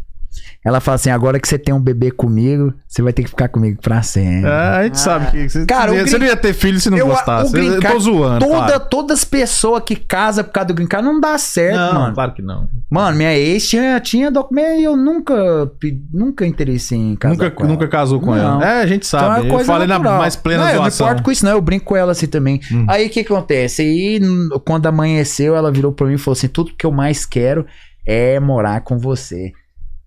C: Ela fala assim: agora que você tem um bebê comigo, você vai ter que ficar comigo pra sempre.
A: É, a gente sabe que você,
C: Cara,
A: você
C: green-
A: não ia ter filho se não
C: Eu-
A: gostasse. Eu, tô zoando.
C: Toda,
A: claro.
C: Todas as pessoas que casam por causa do green card não dá certo,
A: Não,
C: mano.
A: claro que não.
C: Mano, minha ex tinha, tinha documento e eu nunca, nunca interessei em casar
A: Nunca,
C: com ela.
A: nunca casou com
C: Não.
A: ela. É, a gente
C: Então
A: sabe.
C: é
A: eu falei na
C: natural.
A: mais plena
C: não, eu não
A: doação.
C: importo com isso, não. Eu brinco com ela assim também.
A: Hum.
C: Aí o que acontece? Aí, quando amanheceu, ela virou pra mim e falou assim: tudo que eu mais quero é morar com você.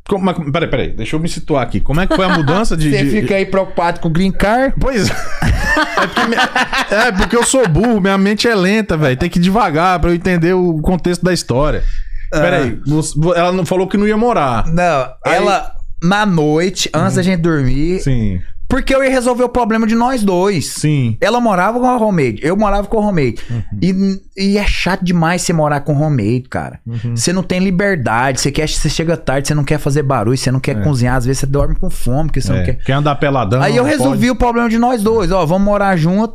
A: Como, mas, peraí, peraí. Deixa eu me situar aqui. Como é que foi a mudança de...
C: Você
A: de-
C: fica aí preocupado com o green card?
A: Pois é. Porque, minha- é porque eu sou burro, minha mente é lenta, velho. Tem que ir devagar pra eu entender o contexto da história. Peraí, você- ela não falou que não ia morar.
C: Não,
A: Aí-
C: ela, na noite, antes da gente dormir,
A: Sim,
C: porque eu ia resolver o problema de nós dois.
A: sim.
C: Ela morava com a homemade, eu morava com a homemade. E, e é chato demais você morar com homemade, cara.
A: Uhum.
C: Você não tem liberdade, você quer, você chega tarde, você não quer fazer barulho, você não quer
A: É.
C: cozinhar, às vezes você dorme com fome, porque você não
A: É,
C: quer.
A: Quer andar peladão?
C: Aí eu
A: não
C: resolvi o problema de nós dois, ó, vamos morar junto,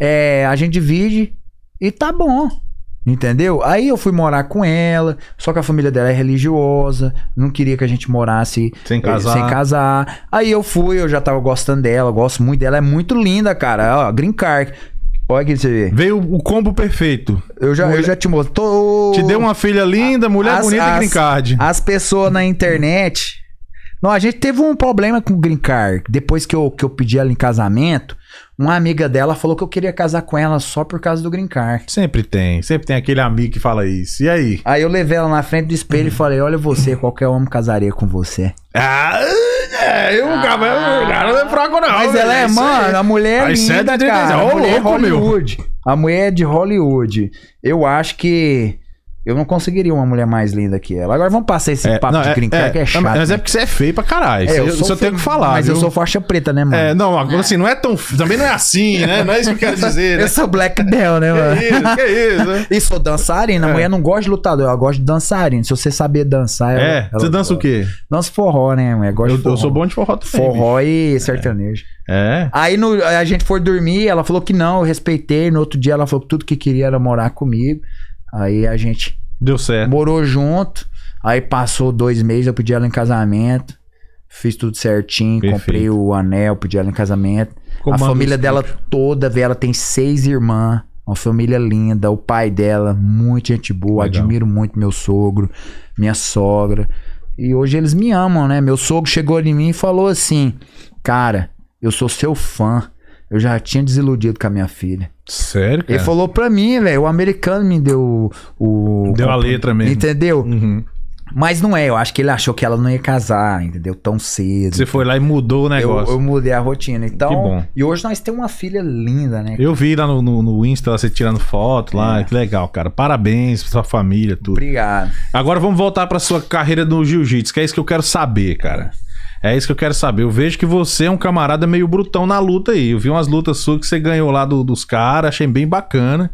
C: é, a gente divide e tá bom. Entendeu? Aí eu fui morar com ela, só que a família dela é religiosa, não queria que a gente morasse
A: Sem
C: eh,
A: casar.
C: sem casar. Aí eu fui, eu já tava gostando dela, gosto muito dela, é muito linda, cara. Ó, green card. Olha aqui pra você ver.
A: Veio o combo perfeito.
C: Eu já, eu já te mostro. Tô-
A: Te deu uma filha linda, mulher
C: As-
A: bonita
C: as-
A: e green card.
C: As pessoas na internet. Não, a gente teve um problema com o Green Card. Depois que eu, que eu pedi ela em casamento, uma amiga dela falou que eu queria casar com ela só por causa do Green Card.
A: Sempre tem. Sempre tem aquele amigo que fala isso. E aí?
C: Aí eu levei ela na frente do espelho e falei: Olha você, qualquer homem casaria com você.
A: Ah, é, eu, cara, o cara não é fraco, não.
C: Mas ela é,
A: Isso aí.
C: mano, a mulher é linda,
A: de
C: cara. A mulher é
A: meu.
C: Hollywood. A mulher é de Hollywood. Eu acho que eu não conseguiria uma mulher mais linda que ela. Agora vamos passar esse
A: É,
C: papo
A: não,
C: de
A: é,
C: Green Card que é chato.
A: Mas é
C: né?
A: porque você é feio pra caralho.
C: É,
A: Isso
C: eu
A: eu, eu tenho que falar.
C: Mas
A: viu?
C: eu sou faixa preta, né, mano?
A: É, não, agora assim, não é tão. Também não é assim, né? Não é isso que eu quero dizer. Né?
C: Eu sou Black Belt, né, mano?
A: Que isso, que isso, né?
C: E sou dançarina. A
A: É.
C: mulher não gosta de lutador, ela gosta de dançarina. Se você saber dançar, ela,
A: É,
C: ela
A: você dança o quê?
C: Dança forró, né, mulher? Gosta
A: Eu,
C: de forró.
A: eu sou bom de forró também.
C: Forró e sertanejo.
A: bicho. É.
C: Aí no- a gente foi dormir, ela falou que não, eu respeitei. No outro dia ela falou que tudo que queria era morar comigo. Aí a gente
A: Deu certo.
C: morou junto. Aí passou dois meses, eu pedi ela em casamento. fiz tudo certinho,
A: Perfeito.
C: comprei o anel, pedi ela em casamento.
A: Comando
C: a família dela toda, ela tem seis irmãs, uma família linda, o pai dela, muito gente boa,
A: Legal.
C: admiro muito meu sogro, minha sogra. E hoje eles me amam, né? Meu sogro chegou em mim e falou assim: Cara, eu sou seu fã. Eu já tinha desiludido com a minha filha.
A: Sério, cara?
C: Ele falou pra mim, velho, o americano me deu o.
A: Deu a letra mesmo.
C: Entendeu?
A: Uhum.
C: Mas não é, eu acho que ele achou que ela não ia casar, entendeu? Tão cedo.
A: Você foi lá e mudou o
C: eu,
A: negócio.
C: eu mudei a rotina. Então,
A: Que bom.
C: e hoje nós temos uma filha linda, né?
A: Eu vi lá no, no, no Insta você tirando foto lá,
C: É.
A: que legal, cara. Parabéns pra sua família, tudo.
C: Obrigado.
A: Agora vamos voltar pra sua carreira no jiu-jitsu, que é isso que eu quero saber, cara. É isso que eu quero saber. Eu vejo que você é um camarada meio brutão na luta aí. Eu vi umas lutas suas que você ganhou lá do- dos caras, achei bem bacana.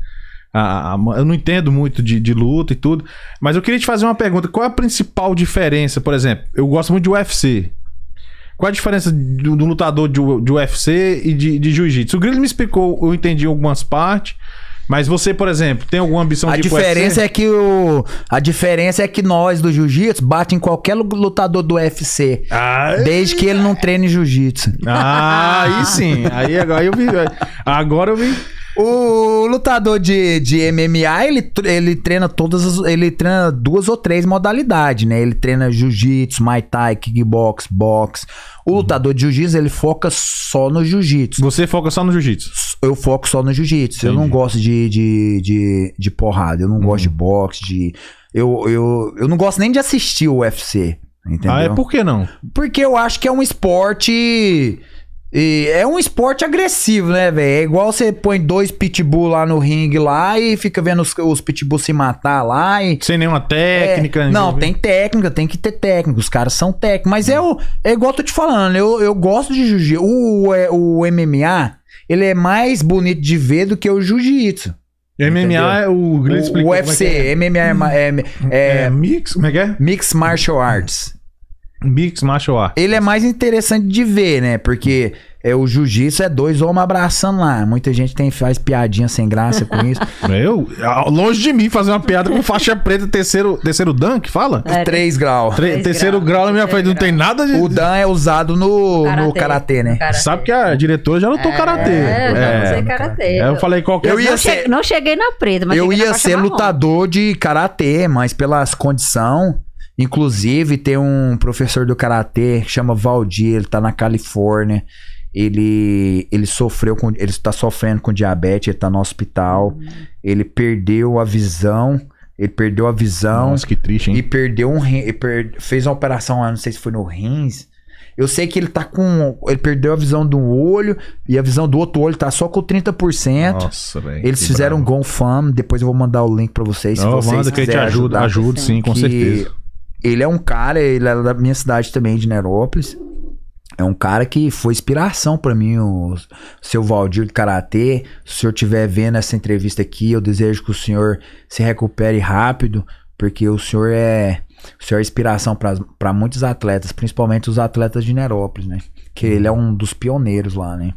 A: Ah, eu não entendo muito de, de luta e tudo. Mas eu queria te fazer uma pergunta. Qual é a principal diferença, por exemplo? Eu gosto muito de UFC. Qual a diferença do, do lutador de, de UFC e de, de jiu-jitsu? O Grilo me explicou, eu entendi algumas partes. Mas você, por exemplo, tem alguma ambição
C: A
A: de
C: diferença é que o a diferença é que nós do jiu-jitsu bate em qualquer lu- lutador do UFC,
A: Ah,
C: desde que ele não treine jiu-jitsu.
A: Ah, aí sim. Aí agora eu vi. Agora eu vi.
C: O lutador de, de MMA, ele, ele treina todas as, ele treina duas ou três modalidades, né? Ele treina jiu-jitsu, muay thai, kickbox, box. O lutador de jiu-jitsu, ele foca só no jiu-jitsu.
A: Você foca só no jiu-jitsu.
C: Eu foco só no jiu-jitsu. Eu não gosto de, de, de, de porrada. Eu não gosto de boxe, de... Eu, eu, eu não gosto nem de assistir o UFC, entendeu?
A: Ah, é por que não?
C: Porque eu acho que é um esporte. e é um esporte agressivo, né, velho? É igual você põe dois pitbull lá no ringue lá e fica vendo os, os pitbull se matar lá e.
A: Sem nenhuma técnica.
C: É, não,
A: envolvida.
C: tem técnica, tem que ter técnica. Os caras são técnicos. Mas é, o, é igual eu tô te falando, eu, eu gosto de jiu-jitsu. O, é, o MMA, ele é mais bonito de ver do que o jiu-jitsu.
A: MMA é o.
C: O, o
A: é
C: UFC,
A: é.
C: MMA é, ma- é,
A: É,
C: é
A: mix. Como é que é?
C: Mixed Martial Arts.
A: Mix martial art.
C: Ele é mais interessante de ver, né? Porque é, o jiu-jitsu é dois homens abraçando lá. Muita gente tem, faz piadinha sem graça com isso.
A: Eu, ah, longe de mim fazer uma piada com faixa preta, terceiro, terceiro dan, que fala?
B: É,
C: Três graus.
A: Tre- terceiro
B: graus,
A: grau na minha frente, não tem
B: grau.
A: nada de.
C: O Dan é usado no karatê, no karatê né?
B: Karatê.
A: Sabe que a diretora já lutou karatê.
B: É, eu já
A: É.
B: usei karatê.
A: É, eu falei qualquer
C: Eu ia
B: não,
C: ser-
B: che- não cheguei na preta, mas
C: Eu
B: cheguei
C: ia ser
B: marrom.
C: lutador de karatê, mas pelas condições. Inclusive, tem um professor do karatê que chama Valdir, ele tá na Califórnia. Ele, ele sofreu com. Ele está sofrendo com diabetes, ele tá no hospital. Ele perdeu a visão. Ele perdeu a visão.
A: Nossa, que triste,
C: E
A: hein?
C: perdeu um rim, e per- fez uma operação, não sei se foi no rins. Eu sei que ele tá com. Ele perdeu a visão de um olho e a visão do outro olho tá só com 30%.
A: Nossa, velho.
C: Eles fizeram um
A: bravo.
C: GoFundMe, depois eu vou mandar o link pra vocês. Se
A: Não,
C: vocês
A: manda que gente
C: quiserem
A: ajuda, ajuda sim, com certeza.
C: Ele é um cara, ele é da minha cidade também, de Nerópolis. É um cara que foi inspiração pra mim, o seu Valdir de Karatê. Se o senhor estiver vendo essa entrevista aqui, eu desejo que o senhor se recupere rápido, porque o senhor é, o senhor é inspiração para muitos atletas, principalmente os atletas de Nerópolis, né? Que ele é um dos pioneiros lá, né?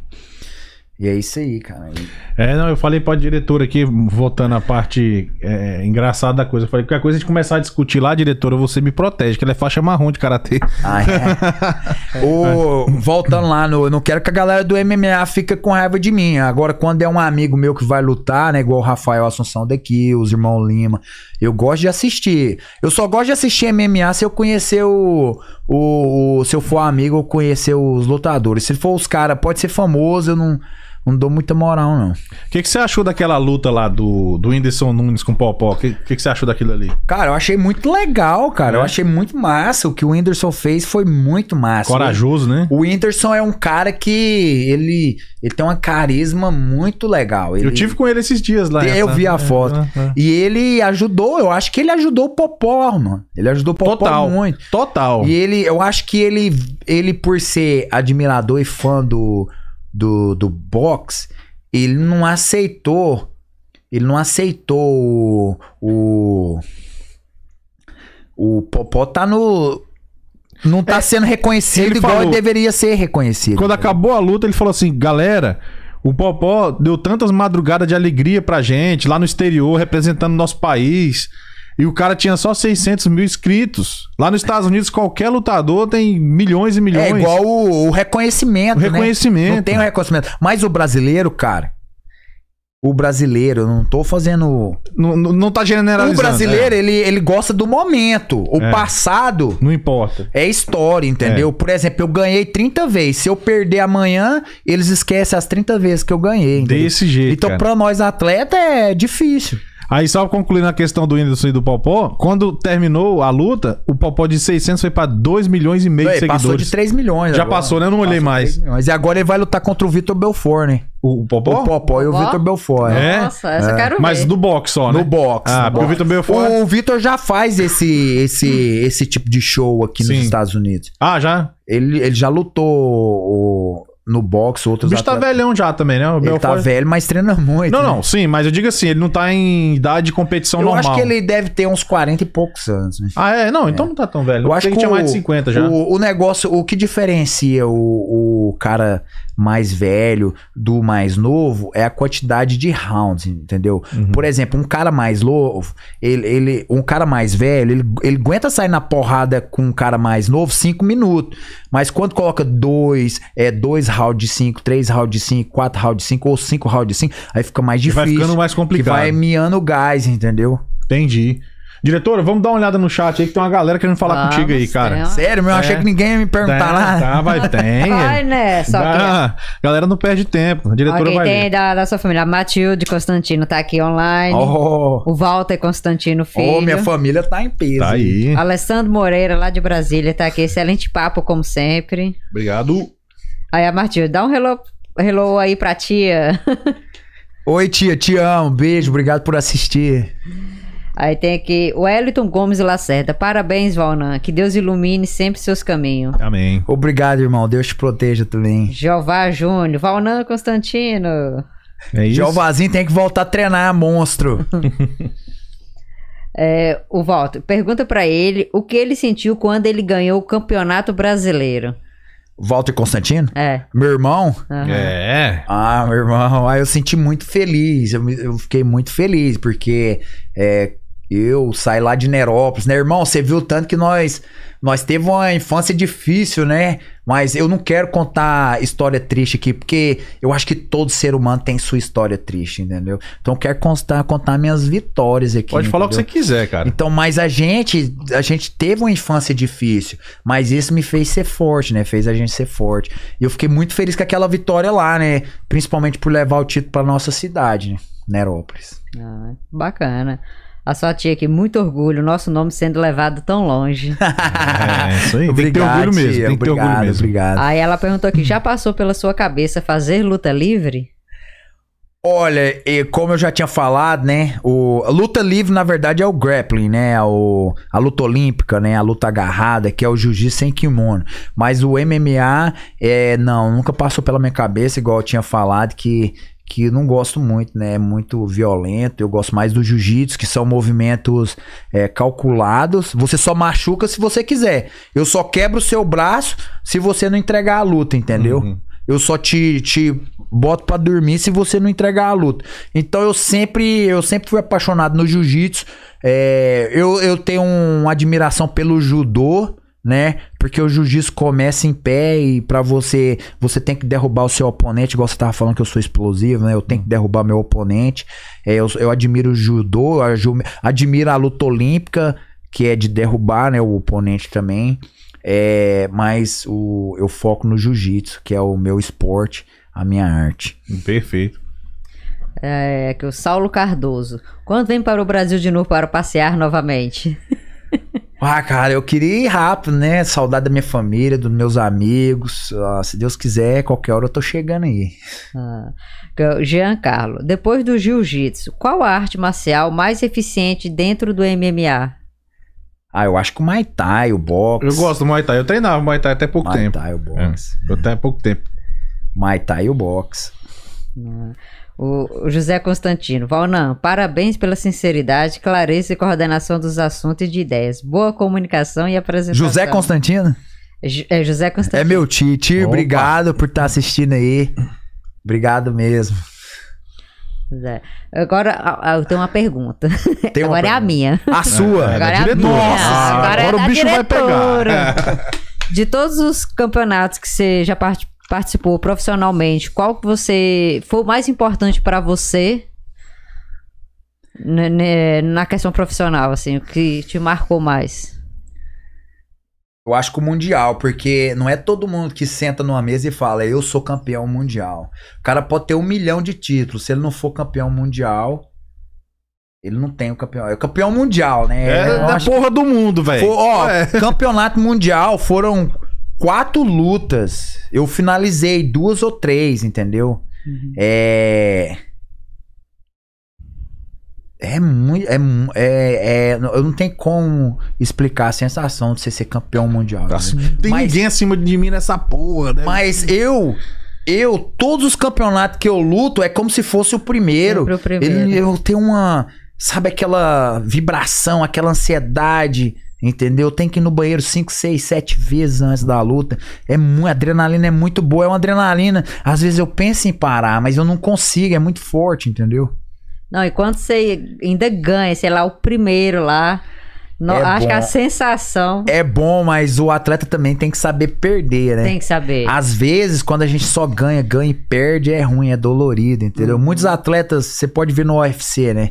C: E é isso aí, cara.
A: É, não, eu falei pra diretora aqui, voltando à parte é, engraçada da coisa. Eu falei, qualquer coisa a gente começar a discutir lá, diretora, você me protege, que ela é faixa marrom de karatê.
C: Ah, é. o, voltando lá, no, eu não quero que a galera do MMA fique com raiva de mim. Agora, quando é um amigo meu que vai lutar, né? Igual o Rafael Assunção daqui, os irmãos Lima, eu gosto de assistir. Eu só gosto de assistir MMA se eu conhecer o. o, o- se eu for amigo, eu conhecer os lutadores. Se for os caras, pode ser famoso, eu não. Não dou muita moral, não.
A: O que, que você achou daquela luta lá do, do Whindersson Nunes com o Popó? O que, que, que você achou daquilo ali?
C: Cara, eu achei muito legal, cara.
A: É?
C: Eu achei muito massa. O que o Whindersson fez foi muito massa.
A: Corajoso, né?
C: O Whindersson é um cara que ele, ele tem uma carisma muito legal. Ele-
A: Eu tive com ele esses dias lá.
C: Eu vi a foto.
A: É, é.
C: E ele ajudou, eu acho que ele ajudou o Popó, mano. Ele ajudou o Popó
A: Total.
C: muito.
A: Total.
C: E ele, eu acho que ele, ele por ser admirador e fã do, do, do boxe, ele não aceitou. Ele não aceitou o. O, o Popó tá no. Não tá
A: É,
C: sendo reconhecido igual
A: falou-
C: ele deveria ser reconhecido.
A: Quando acabou a luta, ele falou assim: galera, o Popó deu tantas madrugadas de alegria pra gente lá no exterior, representando nosso país. E o cara tinha só 600 mil inscritos. Lá nos Estados Unidos, qualquer lutador tem milhões e milhões.
C: É igual o, o reconhecimento,
A: O
C: né?
A: reconhecimento.
C: Não tem o reconhecimento. Mas o brasileiro, cara, o brasileiro, não tô fazendo...
A: Não, não, não tá generalizando.
C: O brasileiro,
A: é.
C: ele, ele gosta do momento. O
A: É.
C: passado
A: Não importa.
C: é história, entendeu? Por exemplo, eu ganhei 30 vezes. Se eu perder amanhã, eles esquecem as 30 vezes que eu ganhei, entendeu?
A: Desse jeito,
C: Então,
A: cara.
C: pra nós atletas, é difícil.
A: Aí, só concluindo a questão do Whindersson e do Popó, quando terminou a luta, o Popó de 600 foi pra 2 milhões e meio de
C: Ele
A: seguidores.
C: passou de 3 milhões
A: Já
C: agora.
A: passou, né? Eu não olhei
C: Passou de
A: mais.
C: 3 milhões. E agora ele vai lutar contra o Vitor Belfort, né?
A: O, Popó?
C: O Popó e o? Vitor Belfort. né?
A: É?
B: Nossa, essa eu quero
A: Mas
B: ver.
A: do boxe só, né?
C: No boxe.
A: Ah,
C: no
A: porque o. Vitor Belfort...
C: O Vitor já faz esse, esse, esse tipo de show aqui
A: Sim.
C: nos Estados Unidos.
A: Ah, já?
C: Ele, ele já lutou o- no boxe,
A: O
C: outros
A: bicho tá
C: atletas-
A: velhão já também, né? O
C: Ele tá velho, mas treina muito.
A: Não,
C: né?
A: não, sim, mas eu digo assim, ele não tá em idade de competição
C: Eu
A: normal.
C: acho que ele deve ter uns 40 e poucos anos. Né?
A: Ah, é? Não, então não tá tão velho.
C: Eu acho
A: ele
C: que
A: tinha
C: o,
A: mais de 50 já.
C: O, o negócio, o que diferencia o, o cara mais velho do mais novo é a quantidade de rounds, entendeu?
A: Uhum.
C: Por exemplo, um cara mais novo, ele, ele, um cara mais velho, ele, ele aguenta sair na porrada com um cara mais novo cinco minutos. Mas quando coloca dois, é dois rounds de cinco, três rounds de cinco, quatro rounds de cinco ou cinco rounds de cinco, aí fica mais
A: E vai
C: difícil.
A: ficando mais
C: que
A: complicado.
C: vai miando o gás, entendeu?
A: Entendi. Diretora, vamos dar uma olhada no chat aí que tem uma galera querendo falar
B: Vamos,
A: contigo aí,
B: tem
A: cara.
B: uma-
C: Sério, meu, eu achei
A: É.
C: que ninguém ia me perguntar
A: Tá,
C: nada.
A: tá, vai, tem.
B: Vai, né? Só que...
A: Galera não perde tempo. A diretora
B: Alguém
A: vai
B: tem da, da sua família. A Matilde Constantino tá aqui online.
C: Oh,
B: O Walter Constantino Filho.
C: oh, minha família tá em peso.
A: Tá aí.
B: Alessandro Moreira, lá de Brasília, tá aqui. Excelente papo, como sempre.
A: Obrigado.
B: Aí a Matilde, dá um hello, hello aí pra tia.
C: Oi, tia, te amo. Beijo, obrigado por assistir.
B: Aí tem aqui o Wellington Gomes Lacerda. Parabéns, Valnan. Que Deus ilumine sempre seus caminhos.
A: Amém.
C: Obrigado, irmão. Deus te proteja também.
B: Jeová Júnior. Valnan Constantino.
A: É isso.
C: Jeovazinho tem que voltar a treinar, monstro.
B: É, o Walter, pergunta pra ele o que ele sentiu quando ele ganhou o Campeonato Brasileiro.
C: Walter Constantino?
B: É.
C: Meu irmão?
B: aham.
A: É.
C: Ah, meu irmão. Ah, eu senti muito feliz. Eu, eu fiquei muito feliz, porque é, eu saí lá de Nerópolis, né, irmão? Você viu tanto que nós nós teve uma infância difícil, né? Mas eu não quero contar história triste aqui, porque eu acho que todo ser humano tem sua história triste, entendeu? Então eu quero contar, contar minhas vitórias aqui.
A: Pode falar o que
C: entendeu?
A: você quiser, cara.
C: Então, mas a gente, a gente teve uma infância difícil, mas isso me fez ser forte, né? Fez a gente ser forte. E eu fiquei muito feliz com aquela vitória lá, né? Principalmente por levar o título pra nossa cidade, né? Nerópolis.
B: Ah, bacana. A sua tia aqui, muito orgulho, nosso nome sendo levado tão longe.
A: É, isso aí. tem que ter orgulho mesmo.
C: tia,
A: Tem que ter
C: obrigado,
A: orgulho mesmo.
C: Obrigado.
B: Aí ela perguntou aqui: já passou pela sua cabeça fazer luta livre?
C: Olha, e como eu já tinha falado, né? O, a luta livre, na verdade, é o grappling, né? O, a luta olímpica, né? A luta agarrada, que é o jiu-jitsu sem kimono. Mas o MMA, é, não, nunca passou pela minha cabeça, igual eu tinha falado, que, que eu não gosto muito, né? É muito violento. Eu gosto mais do jiu-jitsu, que são movimentos é, calculados. Você só machuca se você quiser. Eu só quebro o seu braço se você não entregar a luta, entendeu?
A: Uhum.
C: Eu só te, te boto pra dormir se você não entregar a luta. Então eu sempre, eu sempre fui apaixonado no jiu-jitsu. É, eu, eu tenho uma admiração pelo judô, né? Porque o jiu-jitsu começa em pé e pra você, você tem que derrubar o seu oponente, igual você tava falando que eu sou explosivo, né? Eu tenho que derrubar meu oponente. É, eu, eu admiro o judô, admiro a luta olímpica, que é de derrubar, né, o oponente também. É, mas o, eu foco no jiu-jitsu, que é o meu esporte, a minha arte.
A: Perfeito.
B: É que o Saulo Cardoso. Quando vem para o Brasil de novo para passear novamente?
C: Ah, cara, eu queria ir rápido, né? Saudade da minha família, dos meus amigos. Ah, se Deus quiser, qualquer hora eu tô chegando aí.
B: Ah, que é o Giancarlo. Depois do jiu-jitsu, qual a arte marcial mais eficiente dentro do MMA?
C: Ah, eu acho que o Muay Thai, o boxe.
A: Eu gosto do Muay Thai. Eu treinava Muay Thai até pouco
C: Muay
A: tempo.
C: Thai, o boxe.
A: Eu até pouco tempo.
C: Muay Thai e o boxe.
B: Ah, O, o José Constantino. Valnan, parabéns pela sinceridade, clareza e coordenação dos assuntos e de ideias. Boa comunicação e apresentação.
C: José Constantino?
B: É José
C: É
B: Constantino.
C: meu tio. Tio, obrigado por estar assistindo aí. Obrigado mesmo.
B: É. Agora eu tenho uma pergunta.
C: Tem uma
B: Agora é a
C: pergunta.
B: minha.
C: A sua.
A: É,
B: Agora é a
A: diretora.
B: minha.
A: Ah,
B: Agora, é
A: agora o
B: da
A: bicho vai
B: diretora.
A: pegar.
B: De todos os campeonatos que você já part- participou profissionalmente, qual que você foi o mais importante pra você na questão profissional, assim, o que te marcou mais?
C: Eu acho que o Mundial, porque não é todo mundo que senta numa mesa e fala, eu sou campeão mundial. O cara pode ter um milhão de títulos. Se ele não for campeão mundial, ele não tem o campeão. É o campeão mundial, né?
A: É
C: Eu
A: da porra do mundo, velho.
C: Ó,
A: É.
C: campeonato mundial foram quatro lutas. Eu finalizei duas ou três, entendeu? É. É muito. É, é, é- eu não tenho como explicar a sensação de você ser campeão mundial.
A: Assim,
C: entendeu?
A: não tem
C: Mas-
A: ninguém acima de mim nessa porra, né?
C: Mas eu. Eu, todos os campeonatos que eu luto é como se fosse o primeiro.
B: O primeiro.
C: Ele, eu tenho uma. Sabe aquela vibração, aquela ansiedade, entendeu? Tem que ir no banheiro 5, 6, 7 vezes antes da luta. É muito, a adrenalina é muito boa, é uma adrenalina. Às vezes eu penso em parar, mas eu não consigo, é muito forte, entendeu?
B: Não, e quando você ainda ganha, sei lá, o primeiro lá, no-
C: É
B: acho que
C: bom.
B: a sensação
C: É bom, mas o atleta também tem que saber perder, né?
B: tem que saber.
C: Às vezes, quando a gente só ganha, ganha e perde, é ruim, é dolorido, entendeu? Muitos atletas, você pode ver no UFC, né?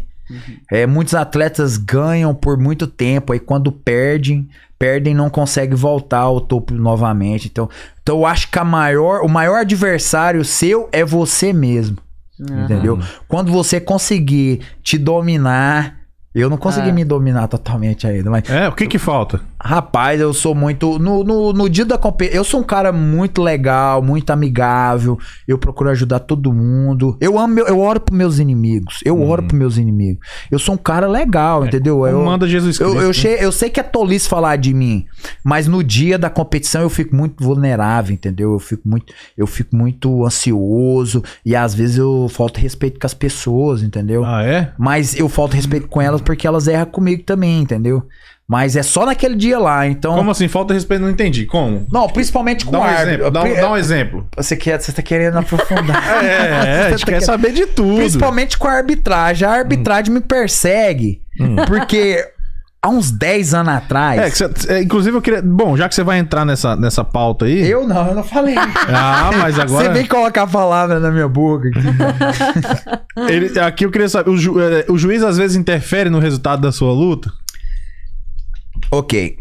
C: É, muitos atletas ganham por muito tempo, aí quando perdem, perdem não conseguem voltar ao topo novamente. Então, então eu acho que a maior, o maior adversário seu é você mesmo,
B: Aham.
C: entendeu? Quando você conseguir te dominar, eu não consegui
B: Ah.
C: me dominar totalmente ainda, mas
A: É, o que que falta?
C: Rapaz, eu sou muito. No, no, no dia da competição, eu sou um cara muito legal, muito amigável. Eu procuro ajudar todo mundo. Eu amo, eu oro pros meus inimigos. Eu oro pros meus inimigos. Eu sou um cara legal, entendeu?
A: Como
C: Eu,
A: manda Jesus
C: eu,
A: Cristo.
C: eu,
A: né?
C: che- eu sei que é tolice falar de mim, mas no dia da competição eu fico muito vulnerável, entendeu? Eu fico muito, eu fico muito ansioso e às vezes eu falto respeito com as pessoas, entendeu?
A: Ah, é?
C: Mas eu falto respeito com elas porque elas erram comigo também, entendeu? Mas é só naquele dia lá, então.
A: Como assim? Falta respeito? Não entendi. Como?
C: Não, principalmente com
A: Dá um
C: o
A: exemplo. Dá, um- dá um exemplo.
C: Você, quer, você tá querendo aprofundar.
A: É, é,
C: Você
A: quer
C: tá
A: saber de tudo.
C: Principalmente com a arbitragem. A arbitragem me persegue. Porque há uns 10 anos atrás.
A: É, é, inclusive eu queria. Bom, já que você vai entrar nessa, nessa pauta aí.
C: Eu não, eu não falei.
A: Ah, mas agora.
C: Você vem colocar a palavra na minha boca. aqui.
A: Ele- aqui eu queria saber. O, ju- é, o juiz às vezes interfere no resultado da sua luta?
C: Ok.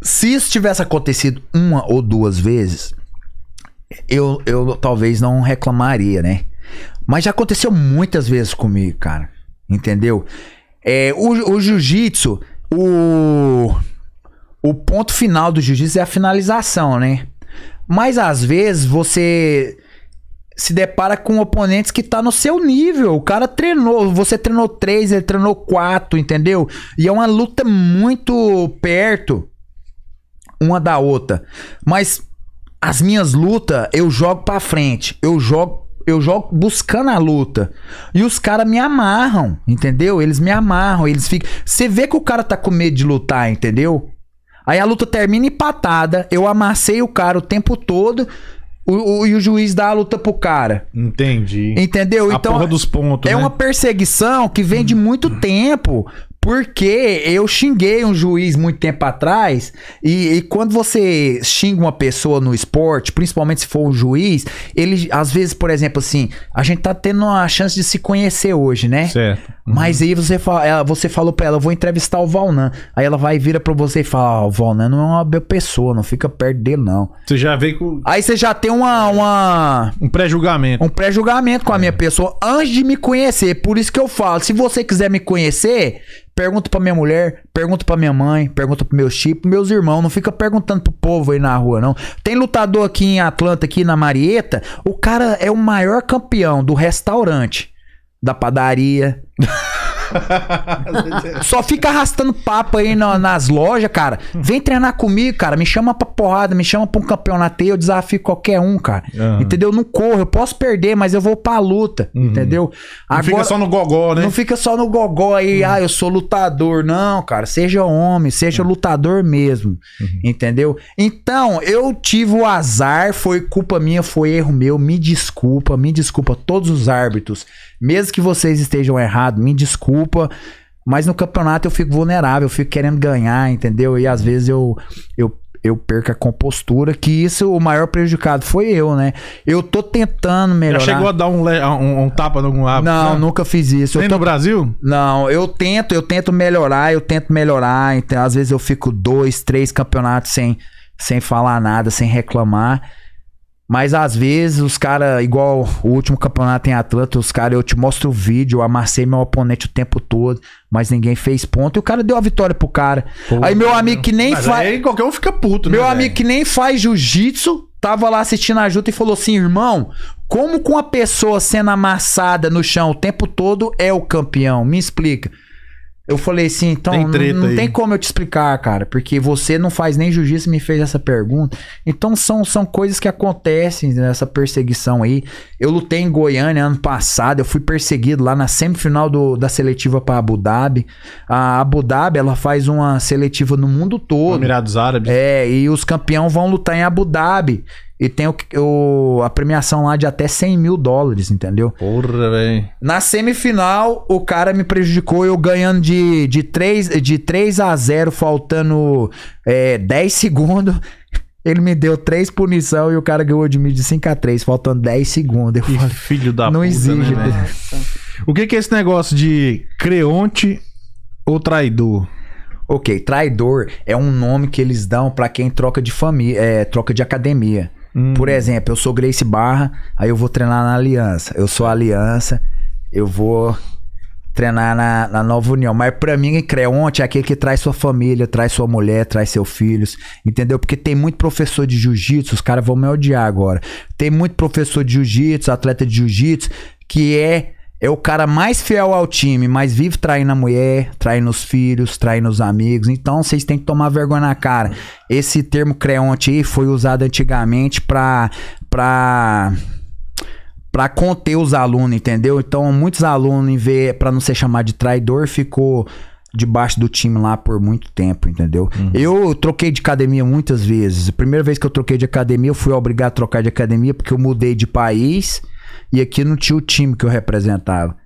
C: Se isso tivesse acontecido uma ou duas vezes, eu, eu talvez não reclamaria, né? Mas já aconteceu muitas vezes comigo, cara. Entendeu? É, o o jiu-jitsu, o, o ponto final do jiu-jitsu é a finalização, né? Mas às vezes você se depara com oponentes que tá no seu nível. O cara treinou, você treinou três, ele treinou quatro, entendeu? E é uma luta muito perto uma da outra. Mas as minhas lutas, eu jogo pra frente. Eu jogo, eu jogo buscando a luta. E os caras me amarram, entendeu? Eles me amarram, eles ficam. Você vê que o cara tá com medo de lutar, entendeu? Aí a luta termina empatada, eu amassei o cara o tempo todo. O, o- e o juiz dá a luta pro cara.
A: Entendi.
C: Entendeu?
A: a porra dos pontos.
C: É
A: né?
C: uma perseguição que vem de muito tempo. Porque eu xinguei um juiz muito tempo atrás. E, e quando você xinga uma pessoa no esporte, principalmente se for um juiz, ele, às vezes, por exemplo, assim, a gente tá tendo uma chance de se conhecer hoje, né?
A: Certo.
C: Mas aí você, fa ela- você falou pra ela, eu vou entrevistar o Valnan. Aí ela vai vira pra você e fala: Ó, o Valnan não é uma boa pessoa, não fica perto dele, não.
A: Você já veio com
C: Aí você já tem uma, uma,
A: um pré-julgamento.
C: um pré-julgamento com a minha pessoa antes de me conhecer. Por isso que eu falo, se você quiser me conhecer, pergunta pra minha mulher, pergunta pra minha mãe, pergunta pro meus tipos, meus irmãos, não fica perguntando pro povo aí na rua não. Tem lutador aqui em Atlanta, aqui na Marieta, o cara é o maior campeão do restaurante, da padaria. Só fica arrastando papo aí na- nas lojas, cara. Vem treinar comigo, cara. Me chama pra porrada, me chama pra um campeonato aí, eu desafio qualquer um, cara.
A: Aham.
C: Entendeu? Eu não corro, eu posso perder, mas eu vou pra luta,
A: Uhum.
C: entendeu?
A: Não fica só no gogó, né?
C: Não fica só no gogó aí, ah, eu sou lutador. Não, cara, seja homem, seja lutador mesmo. Entendeu? Então, eu tive o azar, foi culpa minha, foi erro meu. Me desculpa, me desculpa, todos os árbitros. Mesmo que vocês estejam errados, me desculpa. Mas no campeonato eu fico vulnerável, eu fico querendo ganhar, entendeu? E às vezes eu, eu, eu perco a compostura, que isso o maior prejudicado foi eu, né? Eu tô tentando
A: Já
C: melhorar.
A: chegou a dar um, um, um tapa em algum árbitro?
C: Não,
A: né?
C: nunca fiz isso.
A: Nem
C: tô
A: no Brasil?
C: não, eu tento, eu tento melhorar, eu tento melhorar. Então, às vezes eu fico dois, três campeonatos sem, sem falar nada, sem reclamar. Mas às vezes os caras, igual o último campeonato em Atlanta, os caras, eu te mostro o vídeo, eu amassei meu oponente o tempo todo, mas ninguém fez ponto e o cara deu a vitória pro cara. aí meu amigo que nem faz.
A: aí qualquer um fica puto,
C: Meu
A: né,
C: amigo
A: velho?
C: que nem faz jiu-jitsu tava lá assistindo a junta e falou assim: irmão, como com a pessoa sendo amassada no chão o tempo todo é o campeão? Me explica. Eu falei assim, então
A: Tem
C: não, não tem como eu te explicar, cara, porque você não faz nem jiu-jitsu e me fez essa pergunta. Então são, são coisas que acontecem nessa perseguição aí. Eu lutei em Goiânia ano passado, eu fui perseguido lá na semifinal do, da seletiva para Abu Dhabi. A Abu Dhabi, ela faz uma seletiva no mundo todo.
A: Emirados Árabes.
C: É, e os campeões vão lutar em Abu Dhabi. E tem o, o- a premiação lá de até 100 mil dólares, entendeu?
A: Porra, velho.
C: Na semifinal, o cara me prejudicou, eu ganhando de, de, 3, de 3 a 0, faltando é, 10 segundos. Ele me deu 3 punição e o cara ganhou de mim de 5 a 3, faltando 10 segundos. Eu falei,
A: filho da
C: não
A: puta,
C: exige.
A: né? O que que é esse negócio de creonte ou traidor?
C: ok, traidor é um nome que eles dão pra quem troca de família, é, troca de academia.
A: Hum.
C: Por exemplo, eu sou Grace Barra, aí eu vou treinar na Aliança. Eu sou Aliança, eu vou treinar na, na Nova União. Mas pra mim, Creonte é aquele que traz sua família, traz sua mulher, traz seus filhos, entendeu? Porque tem muito professor de jiu-jitsu, os caras vão me odiar agora. Tem muito professor de jiu-jitsu, atleta de jiu-jitsu, que é é o cara mais fiel ao time, mas vive traindo a mulher, traindo os filhos, traindo os amigos. Então vocês têm que tomar vergonha na cara. Esse termo creonte aí foi usado antigamente pra. pra para conter os alunos, entendeu? Então, muitos alunos, para não ser chamado de traidor, ficou debaixo do time lá por muito tempo, entendeu? Eu troquei de academia muitas vezes. A primeira vez que eu troquei de academia, eu fui obrigado a trocar de academia porque eu mudei de país e aqui não tinha o time que eu representava.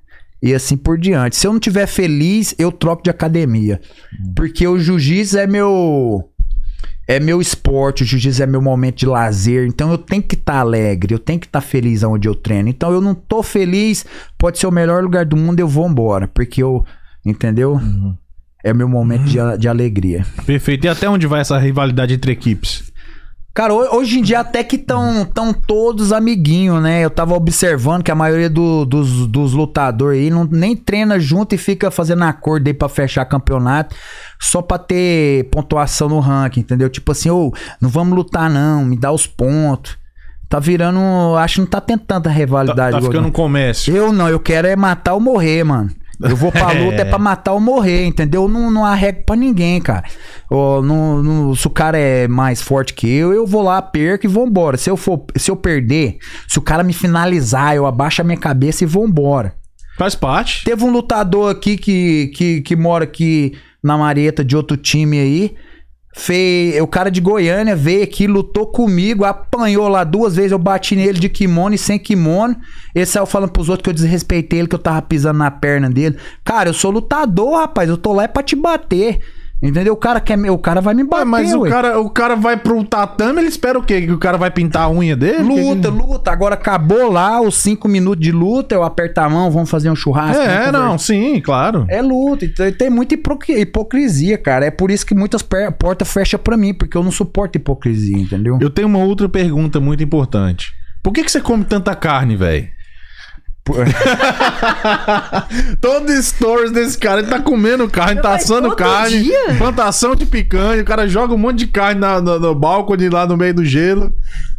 C: E assim por diante. Se eu não tiver feliz, eu troco de academia. Porque o jiu-jitsu é meu é meu esporte, o jiu-jitsu é meu momento de lazer, então eu tenho que estar alegre, eu tenho que estar feliz onde eu treino. Então eu não tô feliz, pode ser o melhor lugar do mundo, eu vou embora, porque eu, entendeu? É meu momento de, de alegria.
A: Perfeito. E até onde vai essa rivalidade entre equipes?
C: Cara, ho- hoje em dia até que estão tão todos amiguinhos, né? Eu tava observando que a maioria do- dos, dos lutadores aí não, nem treina junto e fica fazendo acordo aí pra fechar campeonato só pra ter pontuação no ranking, entendeu? Tipo assim, ô, não vamos lutar não, me dá os pontos. Tá virando, acho que não tá tendo tanta
A: Tá,
C: rivalidade.
A: tá
C: igual-
A: ficando um comércio.
C: eu não, eu quero é matar ou morrer, mano. Eu vou pra luta é pra matar ou morrer, entendeu? Eu não, não arrego pra ninguém, cara. Ó, não- não- se o cara é mais forte que eu, eu vou lá, perco e vou embora. Se eu, for, se eu perder, se o cara me finalizar, eu abaixo a minha cabeça e vou embora.
A: Faz parte.
C: Teve um lutador aqui que, que, que mora aqui na Mareta de outro time aí. Fez, o cara de Goiânia veio aqui, lutou comigo, apanhou lá duas vezes. Eu bati nele de kimono e sem kimono. Ele saiu falando pros outros que eu desrespeitei ele, que eu tava pisando na perna dele. Cara, eu sou lutador, rapaz. Eu tô lá é pra te bater. Entendeu? O cara, quer, me- o cara vai me
A: Ué,
C: bater.
A: mas o
C: ué.
A: cara, o cara vai pro tatame, ele espera o quê? Que o cara vai pintar a unha dele?
C: Luta, luta. Agora acabou lá os cinco minutos de luta. Eu aperto a mão, vamos fazer um churrasco.
A: É,
C: conversar.
A: não, sim, claro.
C: É luta, então tem muita hipocri- hipocrisia, cara. É por isso que muitas portas fecham pra mim, porque eu não suporto hipocrisia, entendeu?
A: Eu tenho uma outra pergunta muito importante. Por que, que você come tanta carne, velho? Todo stories desse cara, ele tá comendo carne, tá
B: Mas
A: assando carne,
B: dia?
A: plantação de picanha, o cara joga um monte de carne na- no, no balcone lá no meio do gelo.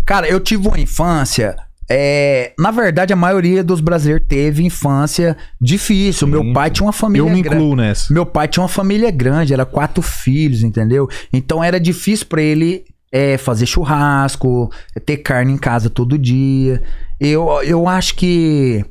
C: Cara, eu tive uma infância. É, na verdade, a maioria dos brasileiros teve infância difícil.
A: Sim.
C: Meu pai tinha uma família
A: Eu me
C: grande.
A: incluo nessa.
C: Meu pai tinha uma família grande, era quatro filhos, entendeu? Então era difícil pra ele é fazer churrasco, ter carne em casa todo dia. Eu, eu acho que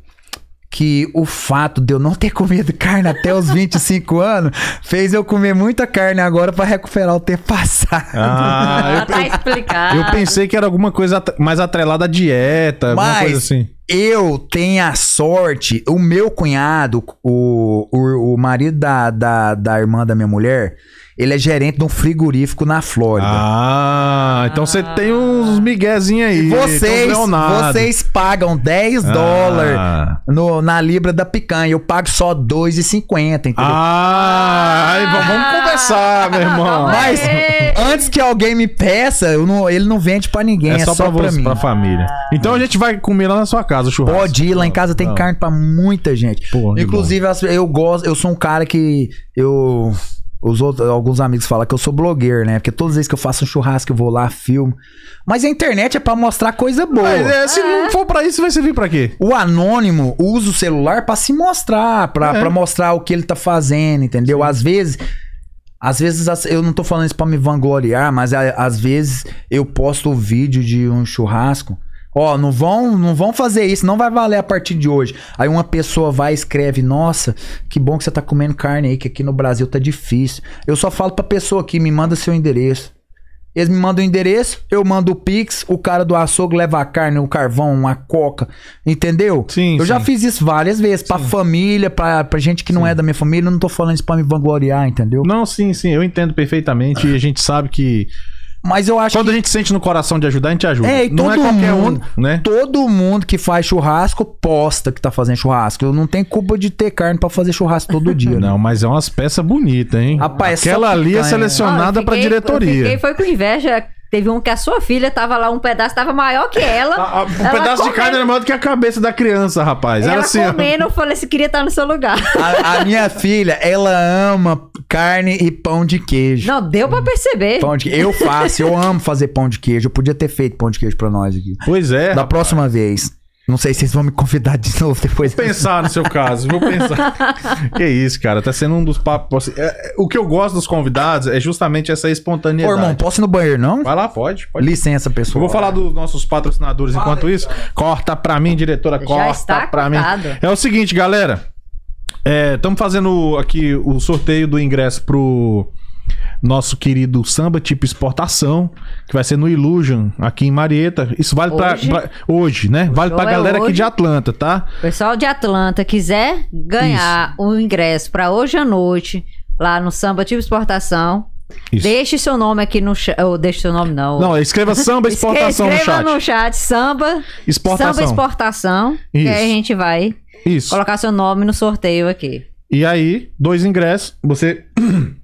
C: que o fato de eu não ter comido carne até os 25 anos fez eu comer muita carne agora pra recuperar o tempo passado.
A: Ah,
B: Ah, tá explicado.
A: eu, eu pensei que era alguma coisa mais atrelada à dieta, alguma
C: Mas-
A: coisa assim.
C: Eu tenho a sorte, o meu cunhado, o, o, o marido da, da, da irmã da minha mulher, ele é gerente de um frigorífico na Flórida.
A: Ah, então você tem uns miguezinhos aí.
C: Vocês, vocês pagam 10
A: Ah.
C: dólares no, na libra da picanha. Eu pago só 2,50, entendeu?
A: Ah, aí, v- vamos conversar, meu irmão.
C: Mas antes que alguém me peça, eu não- ele não vende pra ninguém,
A: é
C: é,
A: só, pra, você,
C: mim.
A: pra família. Então a gente vai comer lá na sua casa, o churrasco.
C: Pode ir, lá em casa tem
A: Não.
C: carne pra muita gente. Inclusive, eu gosto, eu sou um cara que eu. Os outros, alguns amigos falam que eu sou blogueiro, né? Porque todas as vezes que eu faço um churrasco, eu vou lá, filmo. Mas a internet é pra mostrar coisa boa.
A: Mas, é, se não for pra isso, vai servir pra quê?
C: O anônimo usa o celular pra se mostrar, pra
A: É.
C: pra mostrar o que ele tá fazendo, entendeu? Às vezes. Às vezes, eu não tô falando isso pra me vangloriar, mas às vezes eu posto o vídeo de um churrasco. Ó, não vão, não vão fazer isso, não vai valer a partir de hoje. Aí uma pessoa vai e escreve: Nossa, que bom que você tá comendo carne aí, que aqui no Brasil tá difícil. Eu só falo pra pessoa aqui: me manda seu endereço. Eles me mandam o endereço, eu mando o Pix, o cara do açougue leva a carne, o carvão, uma coca, entendeu?
A: Sim,
C: Eu já
A: sim.
C: fiz isso várias vezes, pra família, pra, pra gente que não é da minha família, eu não tô falando isso pra me vangloriar, entendeu?
A: Não, sim, sim, eu entendo perfeitamente e a gente sabe que
C: Mas eu acho
A: quando
C: que
A: a gente sente no coração de ajudar, a gente ajuda.
C: É, e
A: não é
C: todo
A: qualquer
C: mundo-
A: um, né?
C: todo mundo que faz churrasco posta que tá fazendo churrasco. Eu não tenho culpa de ter carne pra fazer churrasco todo dia. né?
A: Não, mas é umas peças bonitas, hein?
C: Rapaz, é
A: Aquela ali é selecionada
B: eu
A: pra diretoria.
B: Eu fiquei, foi com inveja. Teve um que a sua filha tava lá, um pedaço tava maior que ela.
A: A- a- um
B: Ela
A: pedaço de
B: comendo-
A: carne era maior do que a cabeça da criança, rapaz. Era
B: Ela
A: assim, ó.
B: comendo, eu falei assim, queria estar no seu lugar.
C: A, a minha filha, ela ama carne e pão de queijo.
B: Não, deu pra perceber.
C: Pão de Eu faço, eu amo fazer pão de queijo. Eu podia ter feito pão de queijo pra nós aqui.
A: Pois é.
C: Da
A: rapaz.
C: próxima vez. Não sei se vocês vão me convidar de novo depois.
A: Vou pensar no seu caso, vou pensar. que isso, cara, tá sendo um dos papos. é, é, o que eu gosto dos convidados é justamente essa
C: Ô,
A: espontaneidade.
C: irmão, posso ir no banheiro, não?
A: Vai lá, pode, pode.
C: Licença,
A: Eu
C: pessoal.
A: vou falar dos nossos patrocinadores enquanto isso. Corta pra mim, diretora,
B: Já
A: corta
B: está
A: pra
B: cortado.
A: mim. É o seguinte, galera. Estamos fazendo aqui o sorteio do ingresso pro nosso querido Samba Tipo Exportação, que vai ser no Illusion, aqui em Marieta. Isso vale pra
B: Hoje?
A: pra- hoje, né? Vale pra
B: é
A: galera aqui
B: hoje.
A: de Atlanta, tá?
B: Pessoal de Atlanta quiser ganhar o ingresso pra hoje à noite, lá no Samba Tipo Exportação,
A: Isso.
B: deixe seu nome aqui no chat. Ou deixe seu nome, não.
A: Não, escreva Samba Exportação no
B: Escreva
A: chat.
B: no chat Samba,
A: Exportação.
B: Samba Exportação.
A: Isso.
B: aí a gente vai
A: Isso.
B: colocar seu nome no sorteio aqui.
A: E aí, dois ingressos, você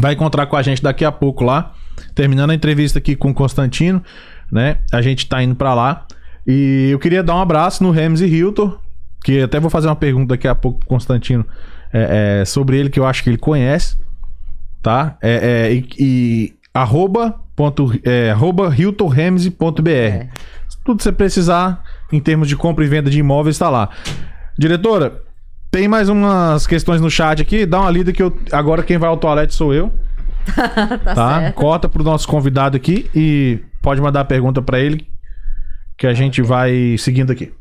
A: vai encontrar com a gente daqui a pouco lá, terminando a entrevista aqui com o Constantino, né? A gente tá indo pra lá. E eu queria dar um abraço no Ramsey Hilton, que até vou fazer uma pergunta daqui a pouco pro Constantino é, é, sobre ele, que eu acho que ele conhece, tá? É, é, e, e arroba, ponto, é, arroba hiltonramsey.br. Tudo que você precisar em termos de compra e venda de imóveis tá lá. Diretora, tem mais umas questões no chat aqui. Dá uma lida que eu agora quem vai ao toalete sou eu,
B: Tá,
A: tá?
B: certo.
A: Corta pro nosso convidado aqui e pode mandar a pergunta pra ele que a gente vai seguindo aqui.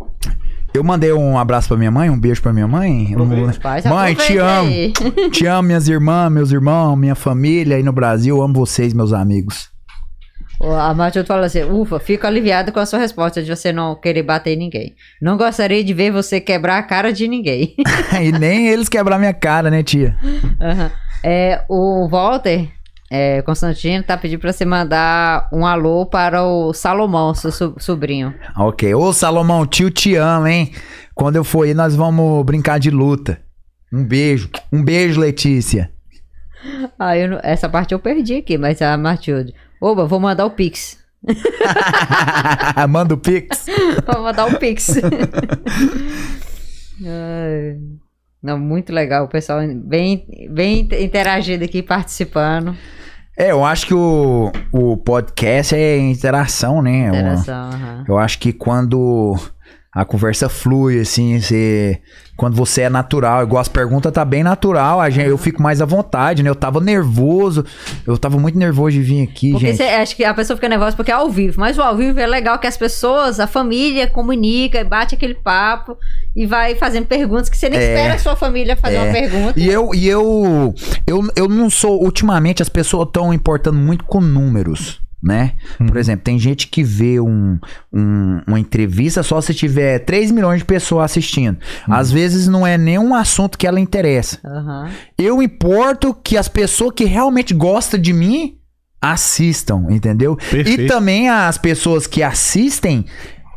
C: Eu mandei um abraço pra minha mãe, um beijo pra minha mãe. Mãe, te amo.
B: aí.
C: Te amo, minhas irmãs, meus irmãos, minha família aí no Brasil. Amo vocês, meus amigos.
B: A Matilde falou assim: Ufa, fico aliviado com a sua resposta de você não querer bater em ninguém. Não gostaria de ver você quebrar a cara de ninguém.
C: e nem eles quebrar minha cara, né, tia?
B: Aham. É, o Walter é, Constantino tá pedindo pra você mandar um alô para o Salomão, seu so- sobrinho.
C: Ok. Ô, Salomão, tio te amo, hein? Quando eu for aí, nós vamos brincar de luta. Um beijo. Um beijo, Letícia.
B: Ah, eu não- essa parte eu perdi aqui, mas a Matilde. Oba, vou mandar o Pix.
C: Manda o pix.
B: Vou mandar o Pix. Não, muito legal, o pessoal bem, bem interagido aqui, participando.
C: É, eu acho que o, o podcast é interação, né?
B: Interação, aham.
C: Eu acho que quando A conversa flui, assim, você... Quando você é natural, igual as perguntas tá bem natural, a gente, eu fico mais à vontade, né? Eu tava nervoso, eu tava muito nervoso de vir aqui,
B: Porque
C: gente.
B: cê- acho que a pessoa fica nervosa porque é ao vivo. Mas o ao vivo é legal que as pessoas, a família comunica, e bate aquele papo e vai fazendo perguntas que você nem espera a sua família fazer uma pergunta.
C: E eu, e eu, eu, eu não sou. Ultimamente as pessoas estão importando muito com números, né? Por exemplo, tem gente que vê um, um- uma entrevista só se tiver 3 milhões de pessoas assistindo. Às vezes não é nenhum assunto que ela interessa.
B: Aham.
C: Eu importo que as pessoas que realmente gostam de mim assistam, entendeu?
A: Perfeito.
C: E também as pessoas que assistem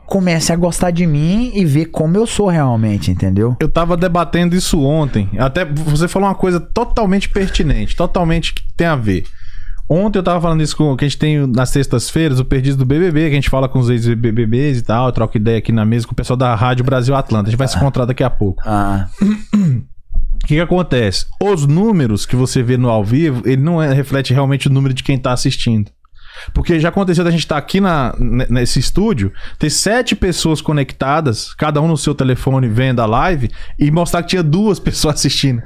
C: comecem a gostar de mim e ver como eu sou realmente, entendeu?
A: Eu tava debatendo isso ontem. Até você falou uma coisa totalmente pertinente, totalmente que tem a ver. Ontem eu tava falando isso com que a gente tem nas sextas-feiras, o Perdido do BBB, que a gente fala com os ex-BBBs e tal, troca ideia aqui na mesa com o pessoal da Rádio Brasil Atlanta. A gente vai se encontrar daqui a pouco.
C: Ah,
A: O que, que acontece? Os números que você vê no ao vivo, ele não é- reflete realmente o número de quem tá assistindo. Porque já aconteceu da gente estar aqui na, ne- nesse estúdio, ter sete pessoas conectadas, cada um no seu telefone vendo a live, e mostrar que tinha duas pessoas assistindo.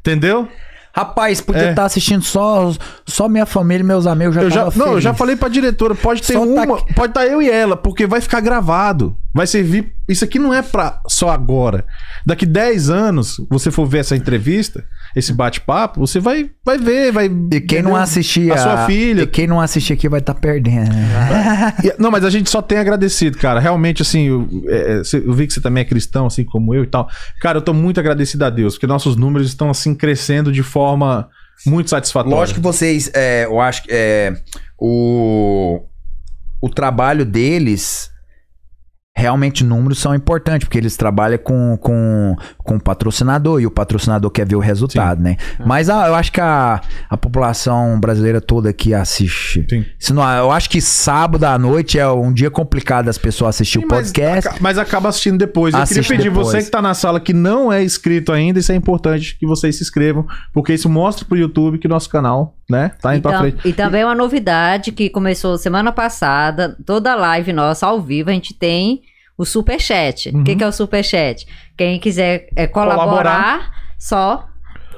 A: Entendeu?
C: Rapaz, podia
A: É.
C: estar assistindo só, só minha família e meus amigos. Já
A: Eu já, não, eu já
C: feliz.
A: falei pra diretora, pode ter
C: Só tá
A: uma,
C: aqui.
A: pode estar eu e ela, porque vai ficar gravado. Vai servir. Isso aqui não é pra só agora. Daqui 10 anos, você for ver essa entrevista, esse bate-papo, você vai, vai ver, vai.
C: E quem não assistir
A: A sua filha.
C: E quem não assistir aqui vai estar perdendo. né?
A: E- Não, mas a gente só tem agradecido, cara. Realmente, assim, eu, é, é, eu vi que você também é cristão, assim como eu e tal. Cara, eu tô muito agradecido a Deus, porque nossos números estão, assim, crescendo de forma muito satisfatória.
C: Lógico que vocês, é, eu acho que é, o, o trabalho deles, realmente números são importantes, porque eles trabalham com, com, com o patrocinador e o patrocinador quer ver o resultado, né? Mas a- eu acho que a, a população brasileira toda aqui assiste.
A: Sim.
C: Se não, eu acho que sábado à noite é um dia complicado das pessoas assistir
A: Sim,
C: o
A: mas
C: podcast.
A: aca- Mas, acaba assistindo depois. Eu
C: Assiste
A: queria pedir
C: depois.
A: você que tá na sala que não é inscrito ainda, isso é importante que vocês se inscrevam, porque isso mostra pro YouTube que nosso canal, né, tá indo
B: E,
A: pra frente.
B: e também uma novidade que começou semana passada, toda live nossa ao vivo, a gente tem o Superchat. O
A: Uhum.
B: que, que é o Superchat? Quem quiser é, colaborar,
A: Colaborar.
B: só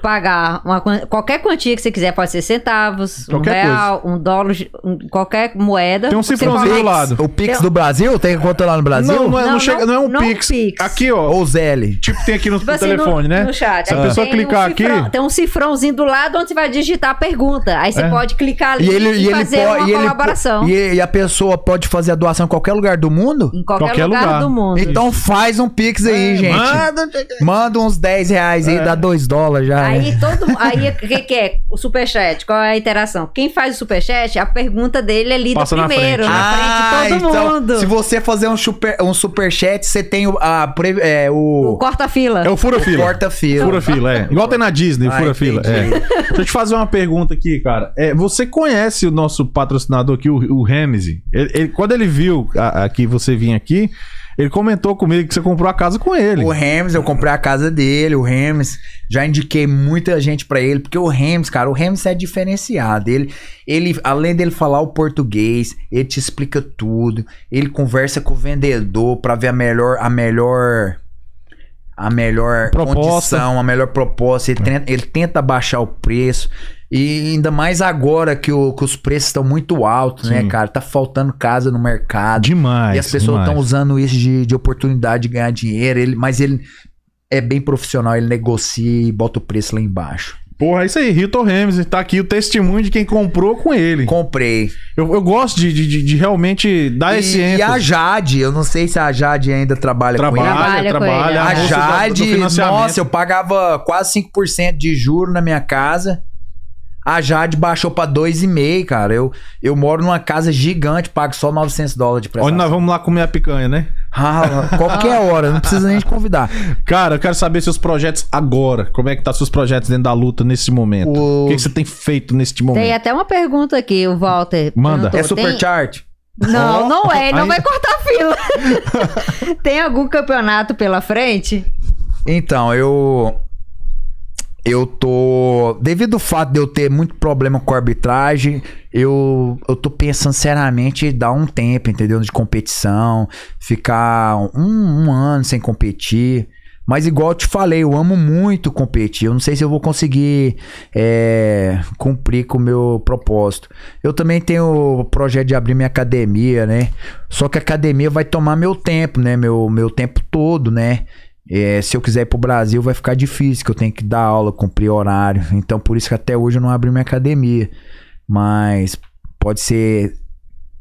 B: pagar uma qualquer quantia que você quiser, pode ser centavos,
A: Qualquer
B: um real, um dólar, um- qualquer moeda.
A: Tem um cifrãozinho do lado.
C: O Pix
B: Tem-
C: do Brasil? Tem conta lá no Brasil?
A: Não, não é, não
B: Não,
A: chega,
B: não-
A: é um
B: não
A: Pix.
B: Pix.
A: Aqui, ó.
C: Ou Zelle?
A: Tipo, tem aqui no,
B: Tipo assim,
A: telefone,
B: no,
A: né?
B: no chat.
A: Se a pessoa
B: tem
A: clicar
B: um
A: aqui-
B: cifrão- tem um cifrãozinho do lado onde você vai digitar a pergunta. Aí você
A: É.
B: pode clicar ali
C: E
B: e,
C: ele, e ele
B: fazer
C: pode.
B: uma
C: e ele
B: colaboração.
C: e, e a pessoa pode fazer a doação em qualquer lugar do mundo?
B: Em qualquer,
A: Qualquer
B: lugar,
A: lugar.
B: do mundo.
C: Então faz um Pix aí, gente.
A: Manda-
C: Manda uns 10 reais aí,
A: É.
C: dá 2 dólares já. Né?
B: Aí todo aí o que, que é o superchat? Qual é a interação? Quem faz o superchat, a pergunta dele é lida
A: Passa na
B: primeiro,
A: frente, né?
B: na frente de todo
C: então,
B: mundo.
C: se você fazer um super, um superchat, você tem o, a, é,
B: O
C: o,
B: corta-fila.
A: É o fura-fila.
C: porta-fila.
A: Fura-fila, é. Igual tem na Disney, o
C: Ah,
A: fura-fila. É.
C: entendi.
A: Deixa eu te fazer uma pergunta aqui, cara. É, você conhece o nosso patrocinador aqui, o, o Ramsey? Ele- ele- quando ele viu a, a que você vinha aqui, ele comentou comigo que você comprou a casa com ele.
C: O Rems, eu comprei a casa dele, o Rems, já indiquei muita gente pra ele, porque o Rems, cara, o Rems é diferenciado. Ele, ele, além dele falar o português, ele te explica tudo. Ele conversa com o vendedor pra ver a melhor, a melhor, a melhor
A: Proposta.
C: condição, a melhor proposta. Ele, tenta, ele tenta baixar o preço. E ainda mais agora que, o- que os preços estão muito altos, né,
A: Sim.
C: cara? Tá faltando casa no mercado.
A: Demais.
C: E as pessoas estão usando isso de, de oportunidade de ganhar dinheiro, ele, mas ele é bem profissional, ele negocia e bota o preço lá embaixo.
A: Porra, é isso aí, Hilton Ramsey. Tá aqui o testemunho de quem comprou com ele.
C: Comprei.
A: Eu, eu gosto de, de, de- realmente dar esse
C: E, e a
A: ênfase.
C: Jade, eu não sei se a Jade ainda trabalha, com ele.
A: Trabalha,
B: Trabalha
A: trabalha. a
C: A
A: moça do- do
C: Jade, nossa, eu pagava quase 5% de juro na minha casa. A Jade baixou pra 2,5, cara. Eu, eu moro numa casa gigante, pago só 900 dólares de prestação.
A: Onde nós vamos lá comer a picanha, né?
C: Ah, qualquer hora, não precisa nem te convidar.
A: Cara, eu quero saber seus projetos agora. Como é que tá seus projetos dentro da luta nesse momento?
C: O-
A: O que, que você tem feito nesse
B: Tem
A: momento?
B: até uma pergunta aqui, o Walter.
A: Manda.
B: perguntou,
C: É super
B: tem-
C: chart?
B: Não, não é, ele não
A: Aí-
B: vai cortar a fila. tem algum campeonato pela frente?
C: Então, eu. Eu tô devido ao fato de eu ter muito problema com a arbitragem, eu, eu tô pensando seriamente em dar um tempo, entendeu? De competição, ficar um, um ano sem competir. Mas igual eu te falei, eu amo muito competir. Eu não sei se eu vou conseguir é, cumprir com o meu propósito. Eu também tenho o projeto de abrir minha academia, né? Só que a academia vai tomar meu tempo, né? Meu, meu tempo todo, né? É, se eu quiser ir pro Brasil vai ficar difícil, que eu tenho que dar aula, cumprir horário. Então por isso que até hoje eu não abri minha academia. Mas pode ser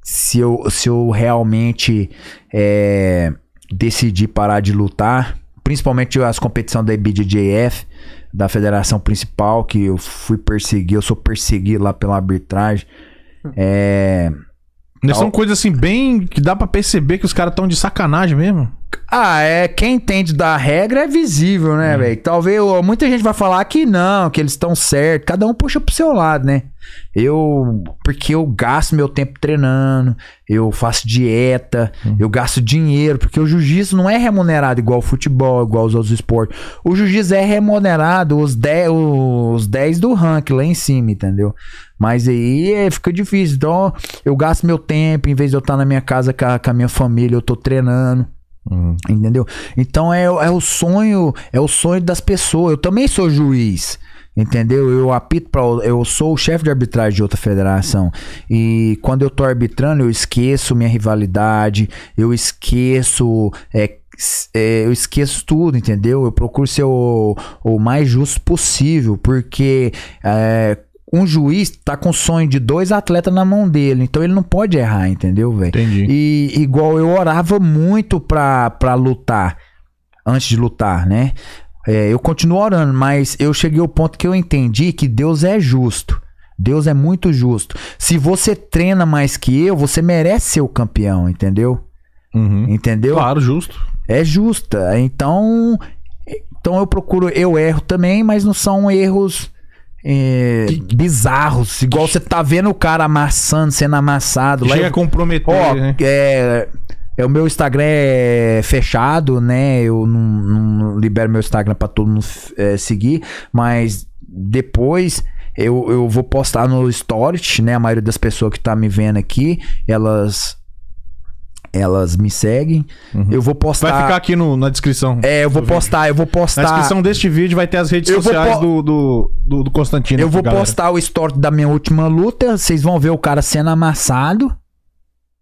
C: se eu, se eu realmente é, decidir parar de lutar, principalmente as competições da IBJJF, da federação principal, que eu fui perseguir, eu sou perseguido lá pela arbitragem. É,
A: São coisas assim, bem. que dá pra perceber que os caras estão de sacanagem mesmo.
C: Ah, é. Quem entende da regra é visível, né, velho? Talvez muita gente vai falar que não, que eles estão certos. Cada um puxa pro seu lado, né? Eu. Porque eu gasto meu tempo treinando, eu faço dieta, eu gasto dinheiro, porque o jiu-jitsu não é remunerado igual o futebol, igual os outros esportes. O jiu-jitsu é remunerado os 10, os 10 do ranking lá em cima, entendeu? Mas aí é, fica difícil. Então, eu gasto meu tempo, em vez de eu estar na minha casa com a, com a minha família, eu tô treinando. Entendeu? Então é, é o sonho, é o sonho das pessoas. Eu também sou juiz. Entendeu? Eu apito para eu sou o chefe de arbitragem de outra federação. E quando eu tô arbitrando, eu esqueço minha rivalidade, eu esqueço é, é, eu esqueço tudo, entendeu? Eu procuro ser o, o mais justo possível, porque é, um juiz tá com o sonho de dois atletas na mão dele, então ele não pode errar, entendeu, velho?
A: Entendi.
C: E igual eu orava muito pra, pra lutar, antes de lutar, né? É, eu continuo orando, mas eu cheguei ao ponto que eu entendi que Deus é justo. Deus é muito justo. Se você treina mais que eu, você merece ser o campeão, entendeu?
A: Uhum.
C: Entendeu?
A: Claro, justo.
C: É justa. Então, então eu procuro, eu erro também, mas não são erros é, bizarros. Igual você tá vendo o cara amassando, sendo amassado. Lá
A: Chega
C: eu-
A: a comprometer,
C: Ó,
A: né?
C: é, é, o meu Instagram é fechado, né? Eu não, não libero meu Instagram pra todo mundo é, seguir, mas depois eu, eu vou postar no Stories, né? A maioria das pessoas que tá me vendo aqui, elas elas me seguem. Eu vou postar
A: Vai ficar aqui no- na descrição.
C: É, eu vou postar, eu vou
A: Na
C: postar
A: descrição deste vídeo vai ter as redes
C: Eu
A: sociais
C: po-
A: do, do, do, do Constantino.
C: Eu vou
A: galera.
C: postar o story da minha última luta, vocês vão ver o cara sendo amassado,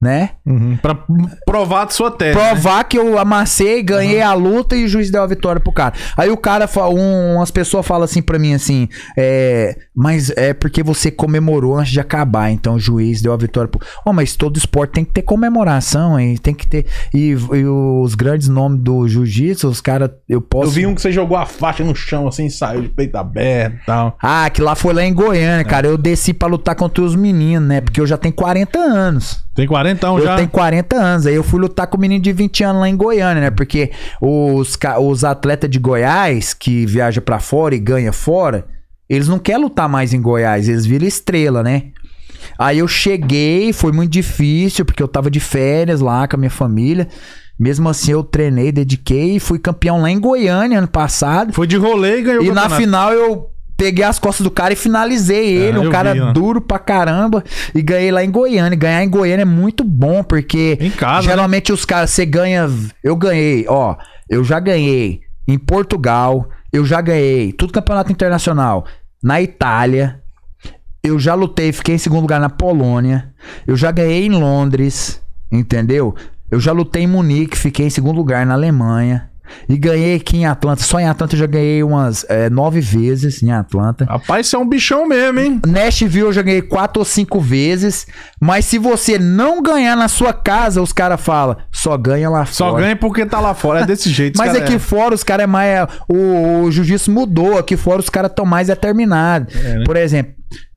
C: né?
A: Uhum. Pra provar a sua tese. né?
C: provar que eu amassei, ganhei a luta e o juiz deu a vitória pro cara. Aí o cara, um, umas pessoas falam assim pra mim assim, é, mas é porque você comemorou antes de acabar, então o juiz deu a vitória pro. Oh, mas todo esporte tem que ter comemoração, hein? Tem que ter. E, e os grandes nomes do jiu-jitsu, os caras, eu posso.
A: Eu vi um que você jogou a faixa no chão, assim, saiu de peito aberto e tal.
C: Ah, que lá foi lá em Goiânia, cara. Eu desci pra lutar contra os meninos, né? Porque eu já tenho 40 anos.
A: Tem 40
C: Eu
A: já.
C: tenho 40 anos. Aí eu fui lutar com um menino de 20 anos lá em Goiânia, né? Porque os, os atletas de Goiás que viajam pra fora e ganham fora, eles não querem lutar mais em Goiás, eles viram estrela, né? Aí eu cheguei, foi muito difícil, porque eu tava de férias lá com a minha família. Mesmo assim, eu treinei, dediquei e fui campeão lá em Goiânia ano passado.
A: Foi de rolê e ganhou o
C: E na final eu peguei as costas do cara e finalizei ele.
A: Eu
C: um cara
A: vi, ó.
C: duro pra caramba. E ganhei lá em Goiânia. Ganhar em Goiânia é muito bom, porque
A: Em casa, né?
C: geralmente os caras, você ganha. Eu ganhei, ó. Eu já ganhei em Portugal. Eu já ganhei tudo campeonato internacional na Itália. Eu já lutei, fiquei em segundo lugar na Polônia. Eu já ganhei em Londres, entendeu? Eu já lutei em Munique, fiquei em segundo lugar na Alemanha. E ganhei aqui em Atlanta. Só em Atlanta eu já ganhei umas é, nove vezes em Atlanta.
A: Rapaz, você é um bichão mesmo, hein?
C: Nashville eu já ganhei quatro ou cinco vezes. Mas se você não ganhar na sua casa, os caras falam, só ganha lá
A: Só
C: fora.
A: ganha porque tá lá fora. É desse jeito.
C: Mas aqui fora os caras é mais. O, o jiu-jitsu mudou. Aqui fora os caras estão mais determinados.
A: né?
C: Por exemplo,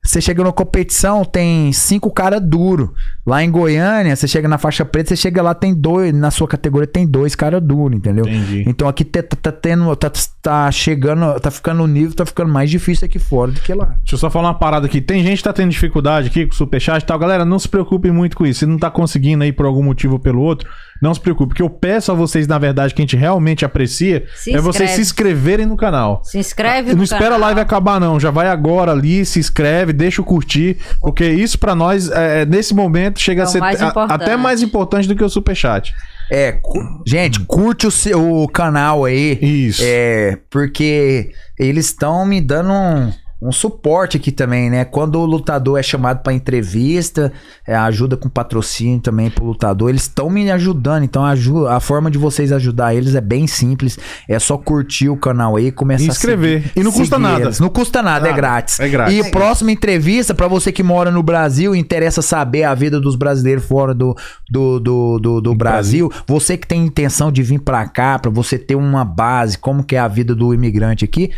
C: você chega numa competição, tem cinco caras duro. Lá em Goiânia, você chega na faixa preta, você chega lá, tem dois. Na sua categoria tem dois caras duros, entendeu?
A: Entendi.
C: Então aqui tá, tá- tá tendo. Tá, tá chegando. Tá ficando o nível, tá ficando mais difícil aqui fora do que lá.
A: Deixa eu só falar uma parada aqui. Tem gente que tá tendo dificuldade aqui com o superchat e tal. Galera, não se preocupem muito com isso. Se não tá conseguindo aí por algum motivo ou pelo outro, Não se preocupe, porque eu peço a vocês, na verdade, que a gente realmente aprecia,
B: Se
A: é vocês se inscreverem no canal.
B: Se inscreve
A: Não
B: no
A: espera a
B: canal.
A: live acabar, não. Já vai agora ali, se inscreve, deixa o curtir. Porque isso pra nós, é, nesse momento, chega
B: É
A: a ser
B: mais
A: a- até mais importante do que o superchat.
C: É, cu- gente, curte o, seu, o canal aí.
A: Isso.
C: É, porque eles estão me dando um, um suporte aqui também, né? Quando o lutador é chamado pra entrevista, é, ajuda com patrocínio também pro lutador, eles estão me ajudando. Então a, aju- a forma de vocês ajudar eles é bem simples. É só curtir o canal aí e começar
A: E inscrever.
C: a seguir,
A: E não custa nada.
C: eles. Não custa nada, é
A: Nada.
C: grátis.
A: É grátis.
C: E próxima entrevista, pra você que mora no Brasil e interessa saber a vida dos brasileiros fora do, do, do, do, do Brasil, você que tem intenção de vir pra cá, pra você ter uma base, como que é a vida do imigrante aqui,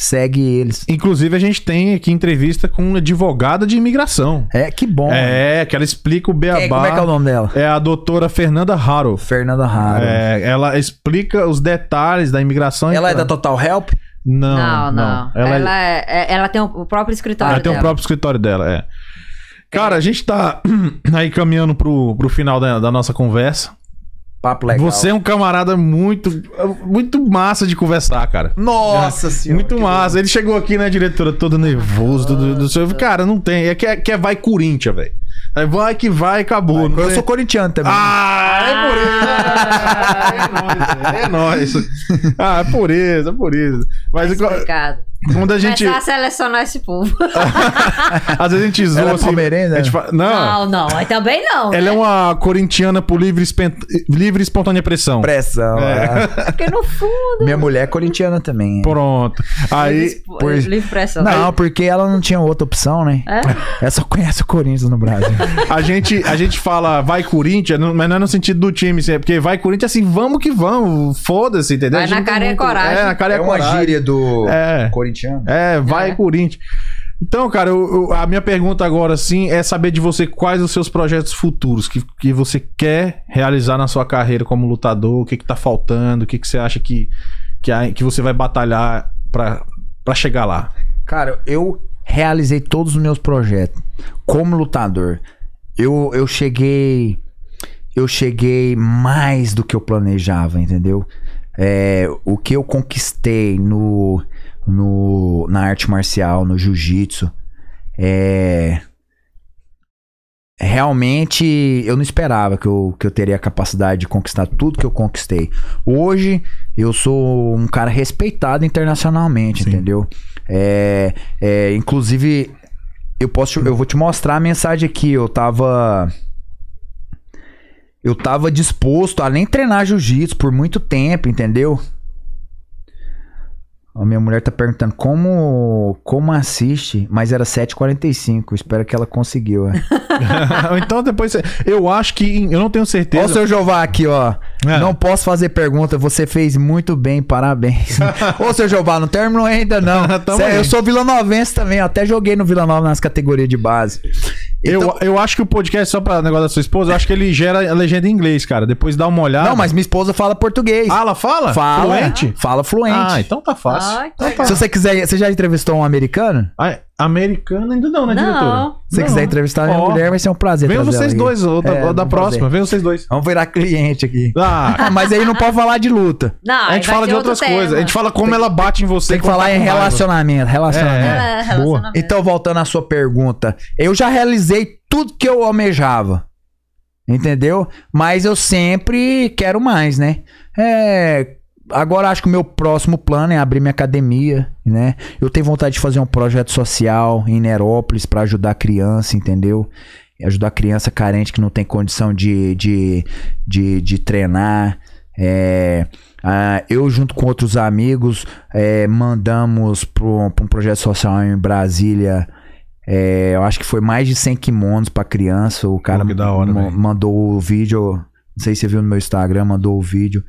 C: segue eles.
A: Inclusive, a gente tem aqui entrevista com uma advogada de imigração.
C: É, que bom.
A: É, que ela explica o beabá.
C: Quem- como é que é o nome dela?
A: É a doutora Fernanda Haro.
C: Fernanda Raro.
A: É, ela explica os detalhes da imigração.
C: Ela é da Total Help?
A: Não,
B: Não, não.
A: Ela,
B: Ela,
A: é-
B: é- é- ela tem o próprio escritório
A: ela tem o
B: dela.
A: próprio escritório dela, é. Cara, a gente tá aí caminhando pro, pro final da, da nossa conversa.
C: Papo legal.
A: Você é um camarada muito, muito massa de conversar, cara.
C: Nossa senhora.
A: Muito massa. Ele chegou aqui, né, diretora, todo nervoso. Do, do seu... Cara, não tem. É que é, que é vai Corinthians, velho. Aí Vai que vai, acabou. não
C: Eu
A: tem-
C: sou corintiano também.
A: Ah, é pureza. É nóis. É nóis. Ah, é pureza, é pureza. Mas
B: Explicado.
A: quando a gente.
B: Começar a selecionar esse povo.
A: Às vezes a gente zoa
C: Ela é
A: assim. a gente
C: né?
A: fala- não,
B: Não, não. Aí também não.
A: ela é
B: né?
A: uma corintiana por livre, espen- livre e espontânea pressão.
C: Pressão.
A: É.
C: é.
B: Porque no fundo.
C: Minha mulher é corintiana também.
A: Pronto. Aí.
B: Livre,
C: por-
B: livre pressão.
C: Não, porque ela não tinha outra opção, né?
B: É?
C: Ela só conhece o Corinthians no Brasil.
A: A gente, a gente fala vai Corinthians, não- mas não é no sentido do time, assim, é porque vai Corinthians assim, vamos que vamos, foda-se, entendeu?
B: Vai na cara e é coragem.
A: É, na cara e
C: é
A: é
C: uma
A: coragem.
C: gíria do
A: É.
C: corintiano.
A: É, vai
B: É.
A: Corinthians. Então, cara, eu- eu- a minha pergunta agora, sim, é saber de você quais os seus projetos futuros que, que você quer realizar na sua carreira como lutador, o que que tá faltando, o que que você acha que, que, que você vai batalhar pra chegar lá.
C: Cara, eu realizei todos os meus projetos como lutador. Eu, eu cheguei. Eu cheguei mais do que eu planejava, entendeu? É, o que eu conquistei no, no, na arte marcial, no jiu-jitsu, é. Realmente eu não esperava que eu, que eu teria a capacidade de conquistar tudo que eu conquistei. Hoje eu sou um cara respeitado internacionalmente,
A: Sim.
C: entendeu? É, é, inclusive, eu posso, eu vou te mostrar a mensagem aqui. Eu tava, eu tava disposto a nem treinar jiu-jitsu por muito tempo, entendeu? A minha mulher tá perguntando como, como assiste, mas era 7h45. Espero que ela conseguiu. é.
A: então depois você- eu acho que eu não tenho
C: Ó o
A: certeza.
C: seu Jová aqui, ó.
A: É.
C: Não posso fazer pergunta, você fez muito bem, parabéns. Ô, seu Jová, não terminou ainda, não.
A: Aí.
C: eu sou Vila Novense também, até joguei no Vila Nova nas categorias de base. Então-
A: Eu, eu acho que o podcast, só pra negócio da sua esposa, eu acho que ele gera a legenda em inglês, cara. Depois dá uma olhada.
C: Não, mas minha esposa fala português.
A: Ah, ela fala?
C: fala.
A: Fluente?
C: Fala fluente.
A: Ah, então tá fácil.
B: Que
A: Então tá-.
C: Se você quiser, você já entrevistou um americano?
A: Ah, americana ainda não, né,
B: Não.
A: diretora?
C: Se você
A: Não.
C: quiser entrevistar a minha
A: Ó,
C: mulher, vai ser um prazer.
A: Venham vocês dois, ou da,
C: É,
A: ou da próxima,
C: fazer.
A: venham vocês dois.
C: Vamos virar cliente aqui.
A: Ah,
C: Ah, mas aí não pode falar de luta.
B: Não,
A: a gente fala de outras
B: tema.
A: coisas. A gente fala como ela bate em você.
C: Tem que falar
A: tá
C: em relacionamento, relacionamento.
A: É.
B: Ela é relacionamento.
C: Então, voltando à sua pergunta, eu já realizei tudo que eu almejava. Entendeu? Mas eu sempre quero mais, né? É. Agora acho que o meu próximo plano é abrir minha academia, né? Eu tenho vontade de fazer um projeto social em Nerópolis pra ajudar criança, entendeu? Ajudar a criança carente que não tem condição de, de, de, de treinar. É, ah, eu, junto com outros amigos, é, mandamos para um projeto social em Brasília. é, eu acho que foi mais de 100 kimonos pra criança. O cara
A: Pô, hora,
C: mandou o vídeo. Não sei se você viu no meu Instagram, mandou o vídeo.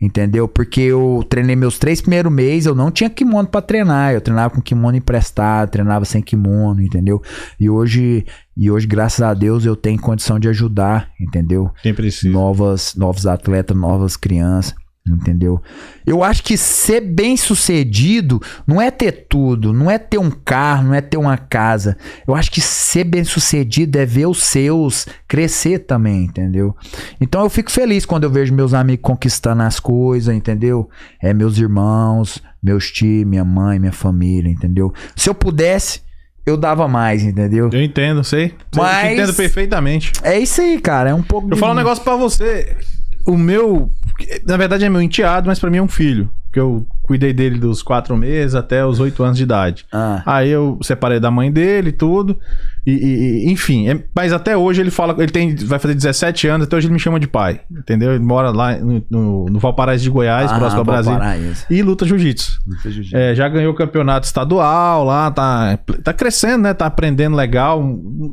C: Entendeu? Porque eu treinei meus três primeiros meses, eu não tinha kimono pra treinar. Eu treinava com kimono emprestado, treinava sem kimono, entendeu? E hoje, e hoje graças a Deus, eu tenho condição de ajudar, entendeu?
A: Quem precisa.
C: novas, novos atletas, novas crianças. Entendeu? Eu acho que ser bem sucedido não é ter tudo, não é ter um carro, não é ter uma casa. Eu acho que ser bem sucedido é ver os seus crescer também, entendeu? Então eu fico feliz quando eu vejo meus amigos conquistando as coisas, entendeu? É meus irmãos, meus tios, minha mãe, minha família, entendeu? Se eu pudesse, eu dava mais, entendeu?
A: Eu entendo, sei. Eu
C: Mas-
A: entendo perfeitamente.
C: É isso aí, cara. É um pouco.
A: Eu
C: de-
A: falo um negócio pra você. O meu. Na verdade é meu enteado, mas pra mim é um filho. Que eu cuidei dele dos quatro meses até os oito anos de idade.
C: Ah,
A: Aí eu separei da mãe dele e tudo. E, e- e- enfim, é- mas até hoje ele fala. Ele tem, vai fazer 17 anos, até hoje ele me chama de pai. Entendeu? Ele mora lá no, no, no Valparaíso de Goiás,
C: ah,
A: próximo ao Brasil. E luta jiu-jitsu. É, já ganhou o campeonato estadual lá, tá, tá crescendo, né? Tá aprendendo legal.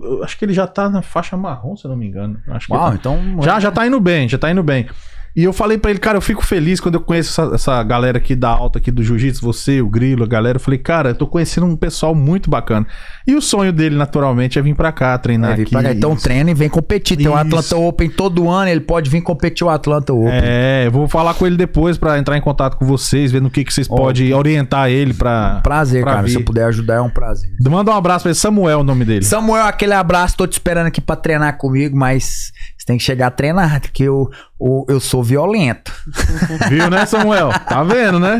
A: Eu acho que ele já tá na faixa marrom, se eu não me engano. Acho que
C: Uau,
A: tá.
C: então.
A: Já, já tá indo bem, já tá indo bem. E eu falei pra ele, cara, eu fico feliz quando eu conheço essa, essa galera aqui da alta aqui do jiu-jitsu, você, o Grilo, a galera. Eu falei, cara, eu tô conhecendo um pessoal muito bacana. E o sonho dele, naturalmente, é vir pra cá, treinar
C: É,
A: aqui.
C: cá. Então treina e vem competir. Tem o
A: Isso.
C: Atlanta Open todo ano, ele pode vir competir o Atlanta Open.
A: É, eu vou falar com ele depois pra entrar em contato com vocês, ver no que, que vocês
C: Ó.
A: podem orientar ele pra.
C: Prazer,
A: pra
C: cara. Se
A: vir.
C: eu puder ajudar, é um prazer.
A: Manda um abraço pra ele, Samuel, o nome dele.
C: Samuel, aquele abraço, tô te esperando aqui pra treinar comigo, mas você tem que chegar a treinar, porque eu, eu, eu sou violento.
A: Viu, né, Samuel? Tá vendo, né?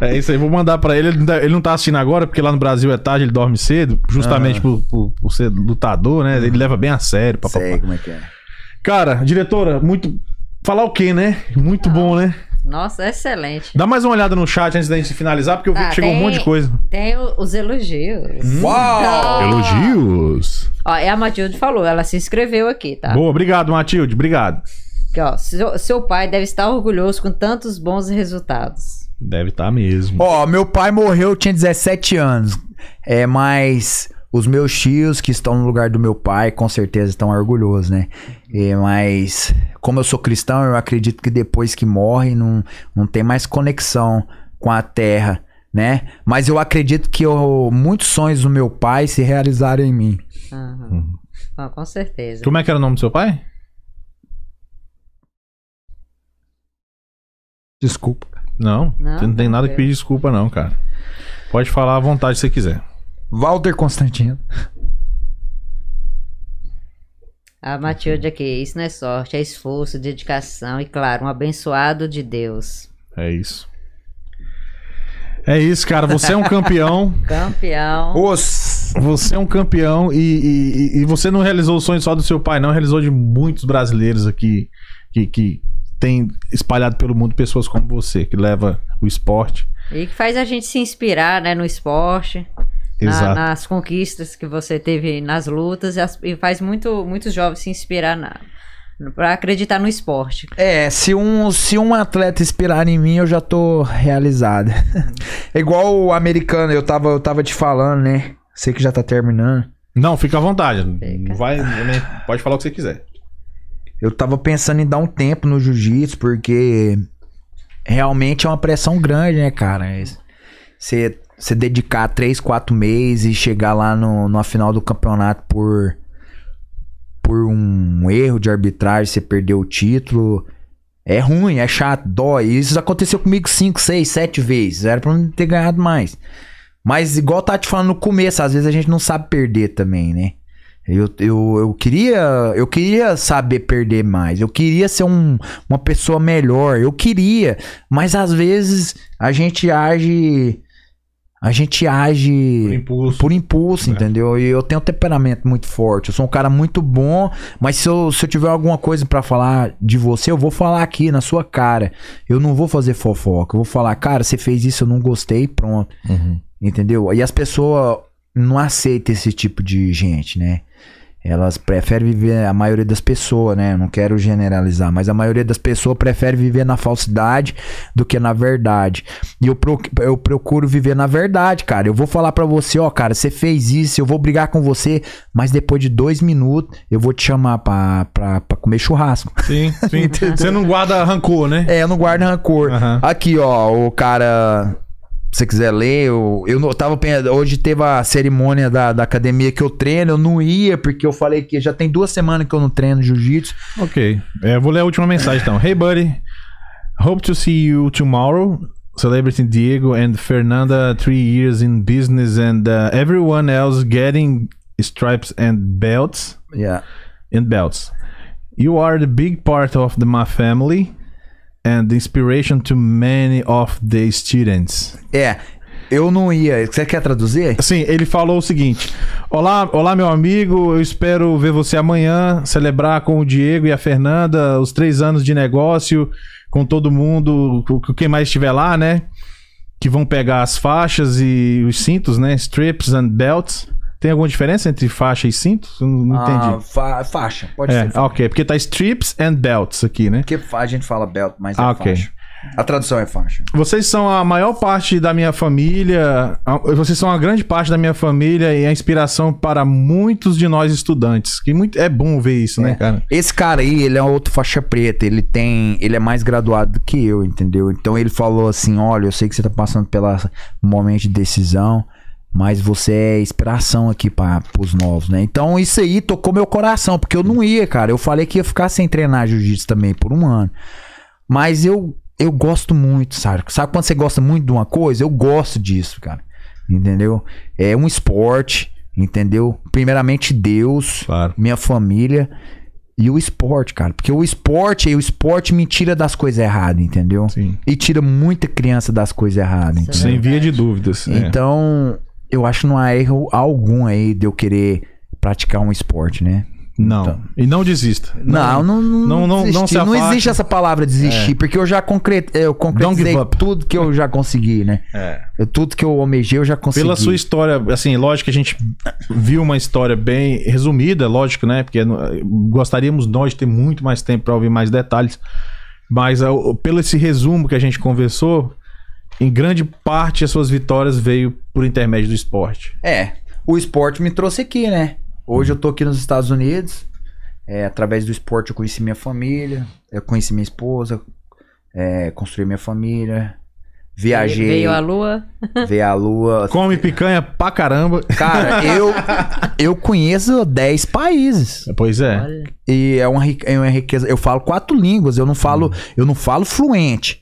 A: É isso aí, vou mandar pra ele. Ele não tá- Ele não tá assistindo agora, porque lá no Brasil é tarde, ele dorme cedo, justamente por, por- por ser lutador, né? Ele leva bem a sério, papapá.
C: Sei como é que é.
A: Cara, diretora, muito. Falar o quê, né? Muito bom, né?
B: Nossa, excelente.
A: Dá mais uma olhada no chat antes da gente finalizar, porque eu vi
B: Tá,
A: que chegou um
B: tem-
A: monte de coisa.
B: Tem os elogios.
C: Uau!
A: Elogios.
B: Ó, é a Matilde falou, ela se inscreveu aqui, tá?
A: Boa, obrigado, Matilde. Obrigado.
B: Aqui, ó, seu, seu pai deve estar orgulhoso com tantos bons resultados.
A: Deve estar mesmo.
C: Ó, meu pai morreu, eu tinha 17 anos. É, mas os meus tios que estão no lugar do meu pai, com certeza estão orgulhosos, né? É, mas como eu sou cristão, eu acredito que depois que morre não, não tem mais conexão com a terra, né? Mas eu acredito que eu- muitos sonhos do meu pai se realizaram em mim.
B: Aham. Ah, com certeza.
A: Como é que era o nome do seu pai?
C: Desculpa.
A: Não,
B: Não,
A: você não tem nada que pedir desculpa, não, cara. Pode falar à vontade se você quiser.
C: Walter Constantino.
B: A Matilde aqui, isso não é sorte, é esforço, dedicação e, claro, um abençoado de Deus.
A: É isso. É isso, cara. Você é um campeão.
B: Campeão.
C: Os.
A: Você é um campeão e, e- e você não realizou o sonho só do seu pai, não. Realizou de muitos brasileiros aqui que, que tem espalhado pelo mundo pessoas como você, que leva o esporte.
B: E que faz a gente se inspirar, né, no esporte, na- nas conquistas que você teve nas lutas e, as- e faz muito, muitos jovens se inspirar na, pra acreditar no esporte.
C: É, se um, se um atleta inspirar em mim, eu já tô realizado. é igual o americano, eu tava, eu tava te falando, né? Sei que já tá terminando.
A: Não, fica à vontade.
B: Fica.
A: Vai, né? pode falar o que você quiser.
C: Eu tava pensando em dar um tempo no jiu-jitsu, porque realmente é uma pressão grande, né, cara? Você você dedicar 3, 4 meses e chegar lá no, na final do campeonato por por um erro de arbitragem, você perdeu o título. É ruim, é chato, dói. Isso aconteceu comigo 5, 6, 7 vezes. Era pra mim ter ganhado mais. Mas igual tá te falando no começo, às vezes a gente não sabe perder também, né? Eu, eu, eu queria eu queria saber perder mais. Eu queria ser um, uma pessoa melhor. Eu queria. Mas às vezes a gente age. A gente age
A: Por impulso.
C: por impulso,
A: É.
C: entendeu? E eu tenho um temperamento muito forte. Eu sou um cara muito bom, mas se eu, se eu tiver alguma coisa pra falar de você, eu vou falar aqui na sua cara. Eu não vou fazer fofoca. Eu vou falar, cara, você fez isso, eu não gostei, pronto.
A: Uhum.
C: Entendeu? E as pessoas não aceitam esse tipo de gente, né? Elas preferem viver, a maioria das pessoas, né? Não quero generalizar, mas a maioria das pessoas prefere viver na falsidade do que na verdade. E eu, pro- eu procuro viver na verdade, cara. Eu vou falar pra você, ó, cara, você fez isso, eu vou brigar com você, mas depois de dois minutos eu vou te chamar pra, pra, pra comer churrasco.
A: Sim, sim. você não guarda rancor, né?
C: É, eu não guardo rancor.
A: Aham.
C: Aqui, ó, o cara. Se você quiser ler, eu, eu não- tava pensando. Hoje teve a cerimônia da, da academia que eu treino. Eu não ia, porque eu falei que já tem duas semanas que eu não treino jiu-jitsu.
A: Ok. É, vou ler a última mensagem então. Hey, buddy. Hope to see you tomorrow. Celebrating Diego and Fernanda, three years in business, and uh, everyone else getting stripes and belts
C: Yeah.
A: and belts. You are the big part of the my family and inspiration to many of the students.
C: É, eu não ia. Você quer traduzir?
A: Sim, ele falou o seguinte: Olá, olá, meu amigo. Eu espero ver você amanhã, celebrar com o Diego e a Fernanda os três anos de negócio, com todo mundo, quem mais estiver lá, né? Que vão pegar as faixas e os cintos, né? Strips and belts. Tem alguma diferença entre faixa e cinto? Não, não
C: Ah,
A: entendi.
C: fa- faixa, pode
A: É,
C: ser. faixa.
A: ok, porque tá strips and belts aqui, né?
C: Porque a gente fala belt, mas é
A: Ah, ok.
C: faixa. A tradução é faixa.
A: Vocês são a maior parte da minha família. Vocês são a grande parte da minha família e a inspiração para muitos de nós estudantes. Que muito, é bom ver isso, né,
C: É.
A: cara?
C: Esse cara aí, ele é outro faixa preta. Ele tem. Ele é mais graduado do que eu, entendeu? Então ele falou assim: olha, eu sei que você tá passando pela momento de decisão. Mas você é inspiração aqui para os novos, né? Então isso aí tocou meu coração, porque eu não ia, cara. Eu falei que ia ficar sem treinar jiu-jitsu também por um ano. Mas eu, eu gosto muito, sabe? Sabe quando você gosta muito de uma coisa? Eu gosto disso, cara. Entendeu? É um esporte, entendeu? Primeiramente Deus,
A: Claro.
C: minha família e o esporte, cara. Porque o esporte, o esporte me tira das coisas erradas, entendeu?
A: Sim.
C: E tira muita criança das coisas erradas, entendeu?
A: Sem via de dúvidas. é.
C: Eu acho que não há erro algum aí de eu querer praticar um esporte, né?
A: Não.
C: Então.
A: E não desista.
C: Não, não, não,
A: não- não- não
C: não existe essa palavra desistir, porque eu já concre... eu concretizei tudo que eu já consegui, né?
A: É.
C: Eu- tudo que eu almejei, eu já consegui.
A: Pela sua história, assim, lógico que a gente viu uma história bem resumida, lógico, né? Porque gostaríamos nós de ter muito mais tempo para ouvir mais detalhes. Mas o- pelo esse resumo que a gente conversou, em grande parte as suas vitórias veio por intermédio do esporte.
C: É, o esporte me trouxe aqui, né? Hoje eu tô aqui nos Estados Unidos. É, através do esporte eu conheci minha família, eu conheci minha esposa, é, construí minha família, viajei,
B: Veio a lua.
C: ver a lua.
A: Come picanha pra caramba.
C: Cara, eu, eu conheço 10 países.
A: Pois é.
B: Olha.
C: E é uma, é uma riqueza. Eu falo quatro línguas, eu não falo, eu não falo fluente.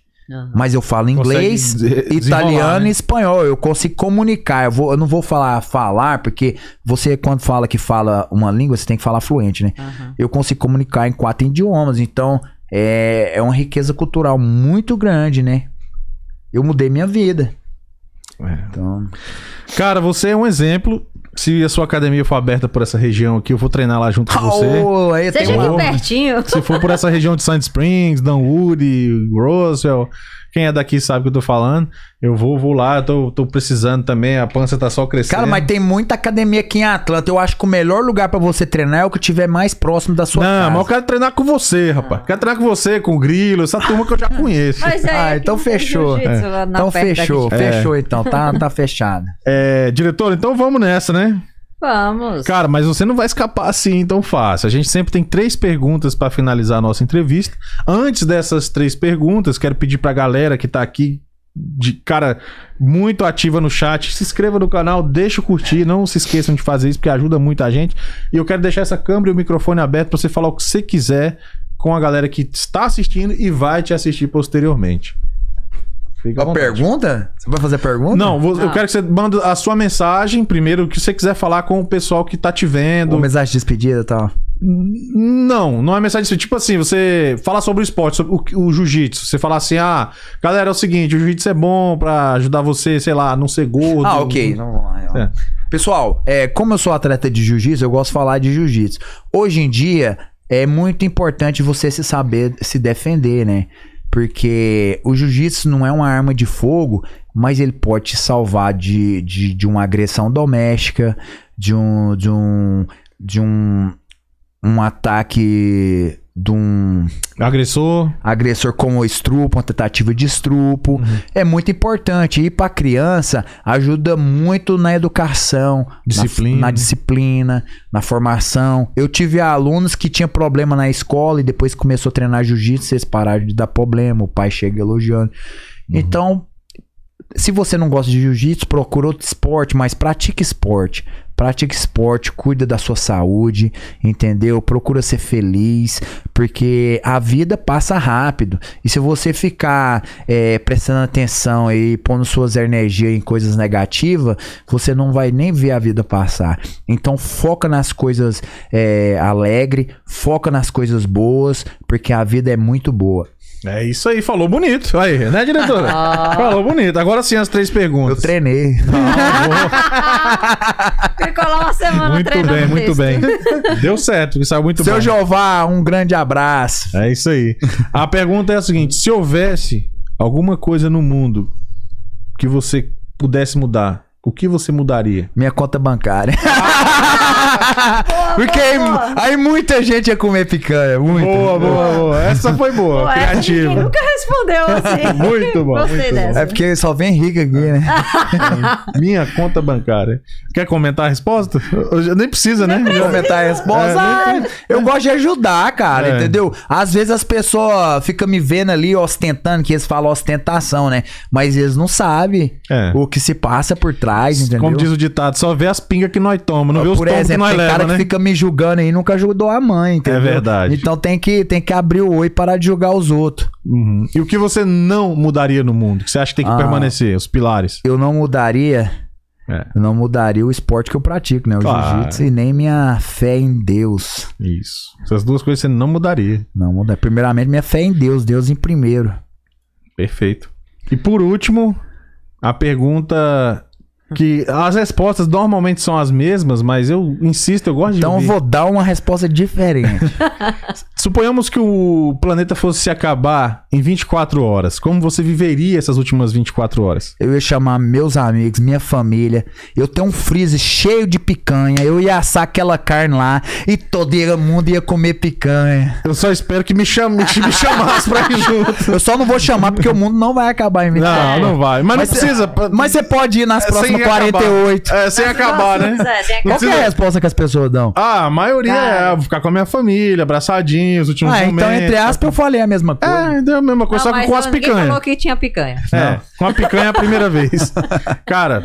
C: Mas eu falo inglês,
A: Consegue de-
C: italiano
A: né?
C: e espanhol. Eu consigo comunicar. Eu, vou, eu não vou falar falar, porque você, quando fala que fala uma língua, você tem que falar fluente, né?
B: Aham.
C: Eu consigo comunicar em quatro idiomas. Então, é, é uma riqueza cultural muito grande, né? Eu mudei minha vida.
A: É.
C: Então,
A: Cara, você é um exemplo. Se a sua academia for aberta por essa região aqui, eu vou treinar lá junto com você.
C: Oh,
B: Seja aqui pertinho.
A: Se for por essa região de Sand Springs, Dunwoody, Roswell, quem é daqui sabe o que eu tô falando. Eu vou, vou lá, tô, tô precisando também, a pança tá só crescendo.
C: Cara, mas tem muita academia aqui em Atlanta. Eu acho que o melhor lugar pra você treinar é o que tiver mais próximo da sua
A: Não,
C: casa.
A: mas eu quero treinar com você, rapaz. Quero treinar com você, com o Grilo, essa turma que eu já conheço.
B: Mas aí
C: Ah,
B: aqui
C: então
B: não
C: fechou.
B: na
C: Então fechou, fechou então. Tá, tá fechado.
A: É, diretor, então vamos nessa, né?
B: Vamos.
A: Cara, mas você não vai escapar assim tão fácil. A gente sempre tem três perguntas pra finalizar a nossa entrevista. Antes dessas três perguntas, quero pedir pra galera que tá aqui de cara muito ativa no chat, se inscreva no canal, deixa o curtir, não se esqueçam de fazer isso porque ajuda muito a gente. E eu quero deixar essa câmera e o microfone aberto pra você falar o que você quiser com a galera que está assistindo e vai te assistir posteriormente. Fica
C: A pergunta? Você vai fazer a pergunta?
A: Não, vou- eu
B: Não.
A: quero que você manda a sua mensagem primeiro, o que você quiser falar com o pessoal que tá te vendo.
C: Uma mensagem de despedida e tal.
A: Não, não é mensagem assim. Tipo assim, você fala sobre o esporte, sobre o, o jiu-jitsu. Você fala assim, ah, galera, é o seguinte, o jiu-jitsu é bom pra ajudar você, sei lá, a não ser gordo.
C: Ah, ok. Não, vamos lá,
A: É.
C: Pessoal, é, como eu sou atleta de jiu-jitsu, eu gosto de falar de jiu-jitsu. Hoje em dia, é muito importante você se saber se defender, né? Porque o jiu-jitsu não é uma arma de fogo, mas ele pode te salvar de, de, de uma agressão doméstica, de um. de um. de um. um ataque de um
A: Agressor.
C: agressor como estrupo, uma tentativa de estrupo. É muito importante. E para criança ajuda muito na educação,
A: Disciplina.
C: Na, na disciplina, na formação. Eu tive alunos que tinham problema na escola e depois começou a treinar jiu-jitsu, eles pararam de dar problema. O pai chega elogiando. Então, Se você não gosta de jiu-jitsu, procura outro esporte, mas pratique esporte. Pratique esporte, cuida da sua saúde, entendeu? Procura ser feliz, porque a vida passa rápido. E se você ficar é, prestando atenção e pondo suas energias em coisas negativas, você não vai nem ver a vida passar. Então foca nas coisas é, alegre, foca nas coisas boas, porque a vida é muito boa.
A: É isso aí, falou bonito. Aí, né, diretora? falou bonito. Agora sim as três
C: Eu
A: perguntas.
C: treinei.
B: Ficou lá uma semana
A: Muito bem, muito
B: texto.
A: bem. Deu certo, saiu muito
C: Seu
A: bom.
C: Jeová, um grande abraço.
A: É isso aí. A pergunta é a seguinte: se houvesse alguma coisa no mundo que você pudesse mudar, o que você mudaria?
C: Minha conta bancária. Porque aí, aí muita gente ia comer picanha. Muita.
A: Boa, boa, boa. Essa foi boa,
B: essa ninguém
A: criativa.
B: nunca respondeu assim.
A: Muito bom,
B: Gostei
A: muito bom.
B: dessa.
C: É porque só vem rico aqui, né?
A: Minha conta bancária. Quer comentar a resposta? Eu- Nem precisa, né? Já-
C: Comentar a resposta.
A: É,
C: eu gosto de ajudar, cara,
A: É.
C: entendeu? Às vezes as pessoas ficam me vendo ali ostentando, que eles falam ostentação, né? Mas eles não sabem
A: É.
C: o que se passa por trás, entendeu?
A: Como diz o ditado, só vê as pingas que nós tomamos, não vê os
C: Por
A: tomos que
C: exemplo,
A: nós
C: tem cara
A: leva, né?
C: que fica me julgando aí nunca ajudou a mãe, entendeu?
A: verdade.
C: Então tem que, tem que abrir o oi e parar de julgar os outros.
A: Uhum. E o que você não mudaria no mundo? Que você acha que tem que
C: Ah.
A: permanecer? Os pilares.
C: Eu não mudaria
A: É,
C: Eu não mudaria o esporte que eu pratico, né? O
A: Claro.
C: jiu-jitsu e nem minha fé em Deus.
A: isso. Essas duas coisas você não mudaria.
C: Não muda. Primeiramente, minha fé em Deus. Deus em primeiro.
A: Perfeito. E por último, a pergunta que as respostas normalmente são as mesmas, mas eu insisto, eu gosto de
C: Então eu
A: ouvir.
C: vou dar uma resposta diferente.
A: Suponhamos que o planeta fosse se acabar em 24 horas. Como você viveria essas últimas 24 horas?
C: eu ia chamar meus amigos, minha família. Eu tenho um freezer cheio de picanha. Eu ia assar aquela carne lá e todo mundo ia comer picanha.
A: Eu só espero que me, chame, me chamasse pra ir junto.
C: Eu só não vou chamar porque o mundo não vai acabar em 24
A: Não,
C: horas.
A: não vai. Mas,
C: Mas
A: não precisa.
C: Mas você pode ir nas
A: É,
C: próximas
A: sem acabar.
C: 48.
A: É, sem acabar, né?
B: É,
A: Não
C: Qual que é a resposta que as pessoas dão?
A: Ah, a maioria
B: Cara.
A: é vou ficar com a minha família, abraçadinho, os últimos
C: Ah,
A: momentos.
C: então entre aspas eu falei a mesma coisa.
A: É, é a mesma coisa,
B: Não,
A: só que com as picanhas.
B: falou que tinha picanha.
A: É, com a picanha a primeira vez. Cara,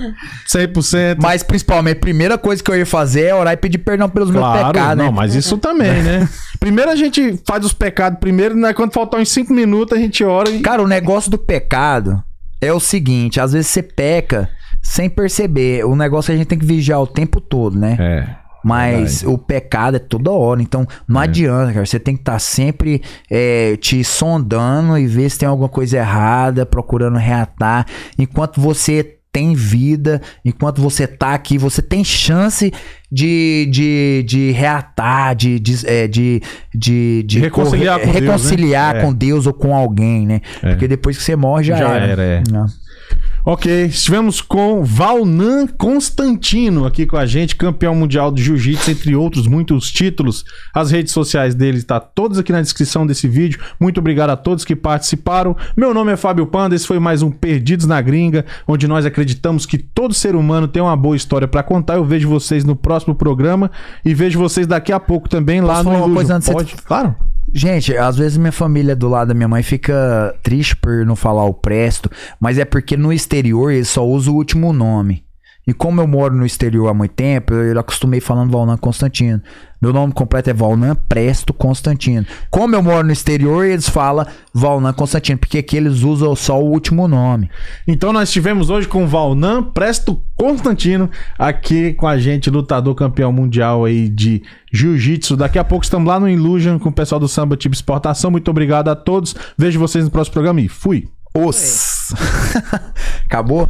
A: 100%.
C: Mas principalmente, a primeira coisa que eu ia fazer é orar e pedir perdão pelos meus
A: Claro,
C: pecados,
A: não,
C: né?
A: mas isso também, né? Primeiro a gente faz os pecados primeiro, né? Quando faltar uns 5 minutos a gente ora e...
C: Cara, o negócio do pecado é o seguinte: às vezes você peca sem perceber. O negócio é que a gente tem que vigiar o tempo todo, né?
A: É.
C: Mas o pecado é toda hora. Então não adianta, cara. Você tem que estar sempre é, te sondando e ver se tem alguma coisa errada, procurando reatar. Enquanto você tem vida, enquanto você tá aqui, você tem chance de, de, de reatar, de, de, é, de, de, de
A: reconciliar
C: correr-
A: com Deus,
C: reconciliar
A: né? É.
C: com Deus ou com alguém, né? Porque depois que você morre já,
A: Já
C: era.
A: era, é.
C: Não.
A: Ok, estivemos com Valnan Constantino aqui com a gente, campeão mundial de jiu-jitsu, entre outros muitos títulos. As redes sociais dele estão todas aqui na descrição desse vídeo. Muito obrigado a todos que participaram. Meu nome é Fábio Panda, esse foi mais um Perdidos na Gringa, onde nós acreditamos que todo ser humano tem uma boa história pra contar. Eu vejo vocês no próximo programa e vejo vocês daqui a pouco também lá
C: Posso
A: no
C: coisa antes de
A: Pode?
C: você-
A: Claro.
C: Gente, às vezes minha família do lado da minha mãe fica triste por não falar o Presto, mas é porque no exterior eles só usam o último nome. E como eu moro no exterior há muito tempo, eu acostumei falando Valnan Constantino. Meu nome completo é Valnan Presto Constantino. Como eu moro no exterior, eles falam Valnan Constantino, porque aqui eles usam só o último nome.
A: Então nós estivemos hoje com o Valnan Presto Constantino aqui com a gente, lutador campeão mundial aí de Jiu-Jitsu. Daqui a pouco estamos lá no Illusion com o pessoal do Samba Tipo Exportação. Muito obrigado a todos. Vejo vocês no próximo programa e fui.
C: Os. Acabou?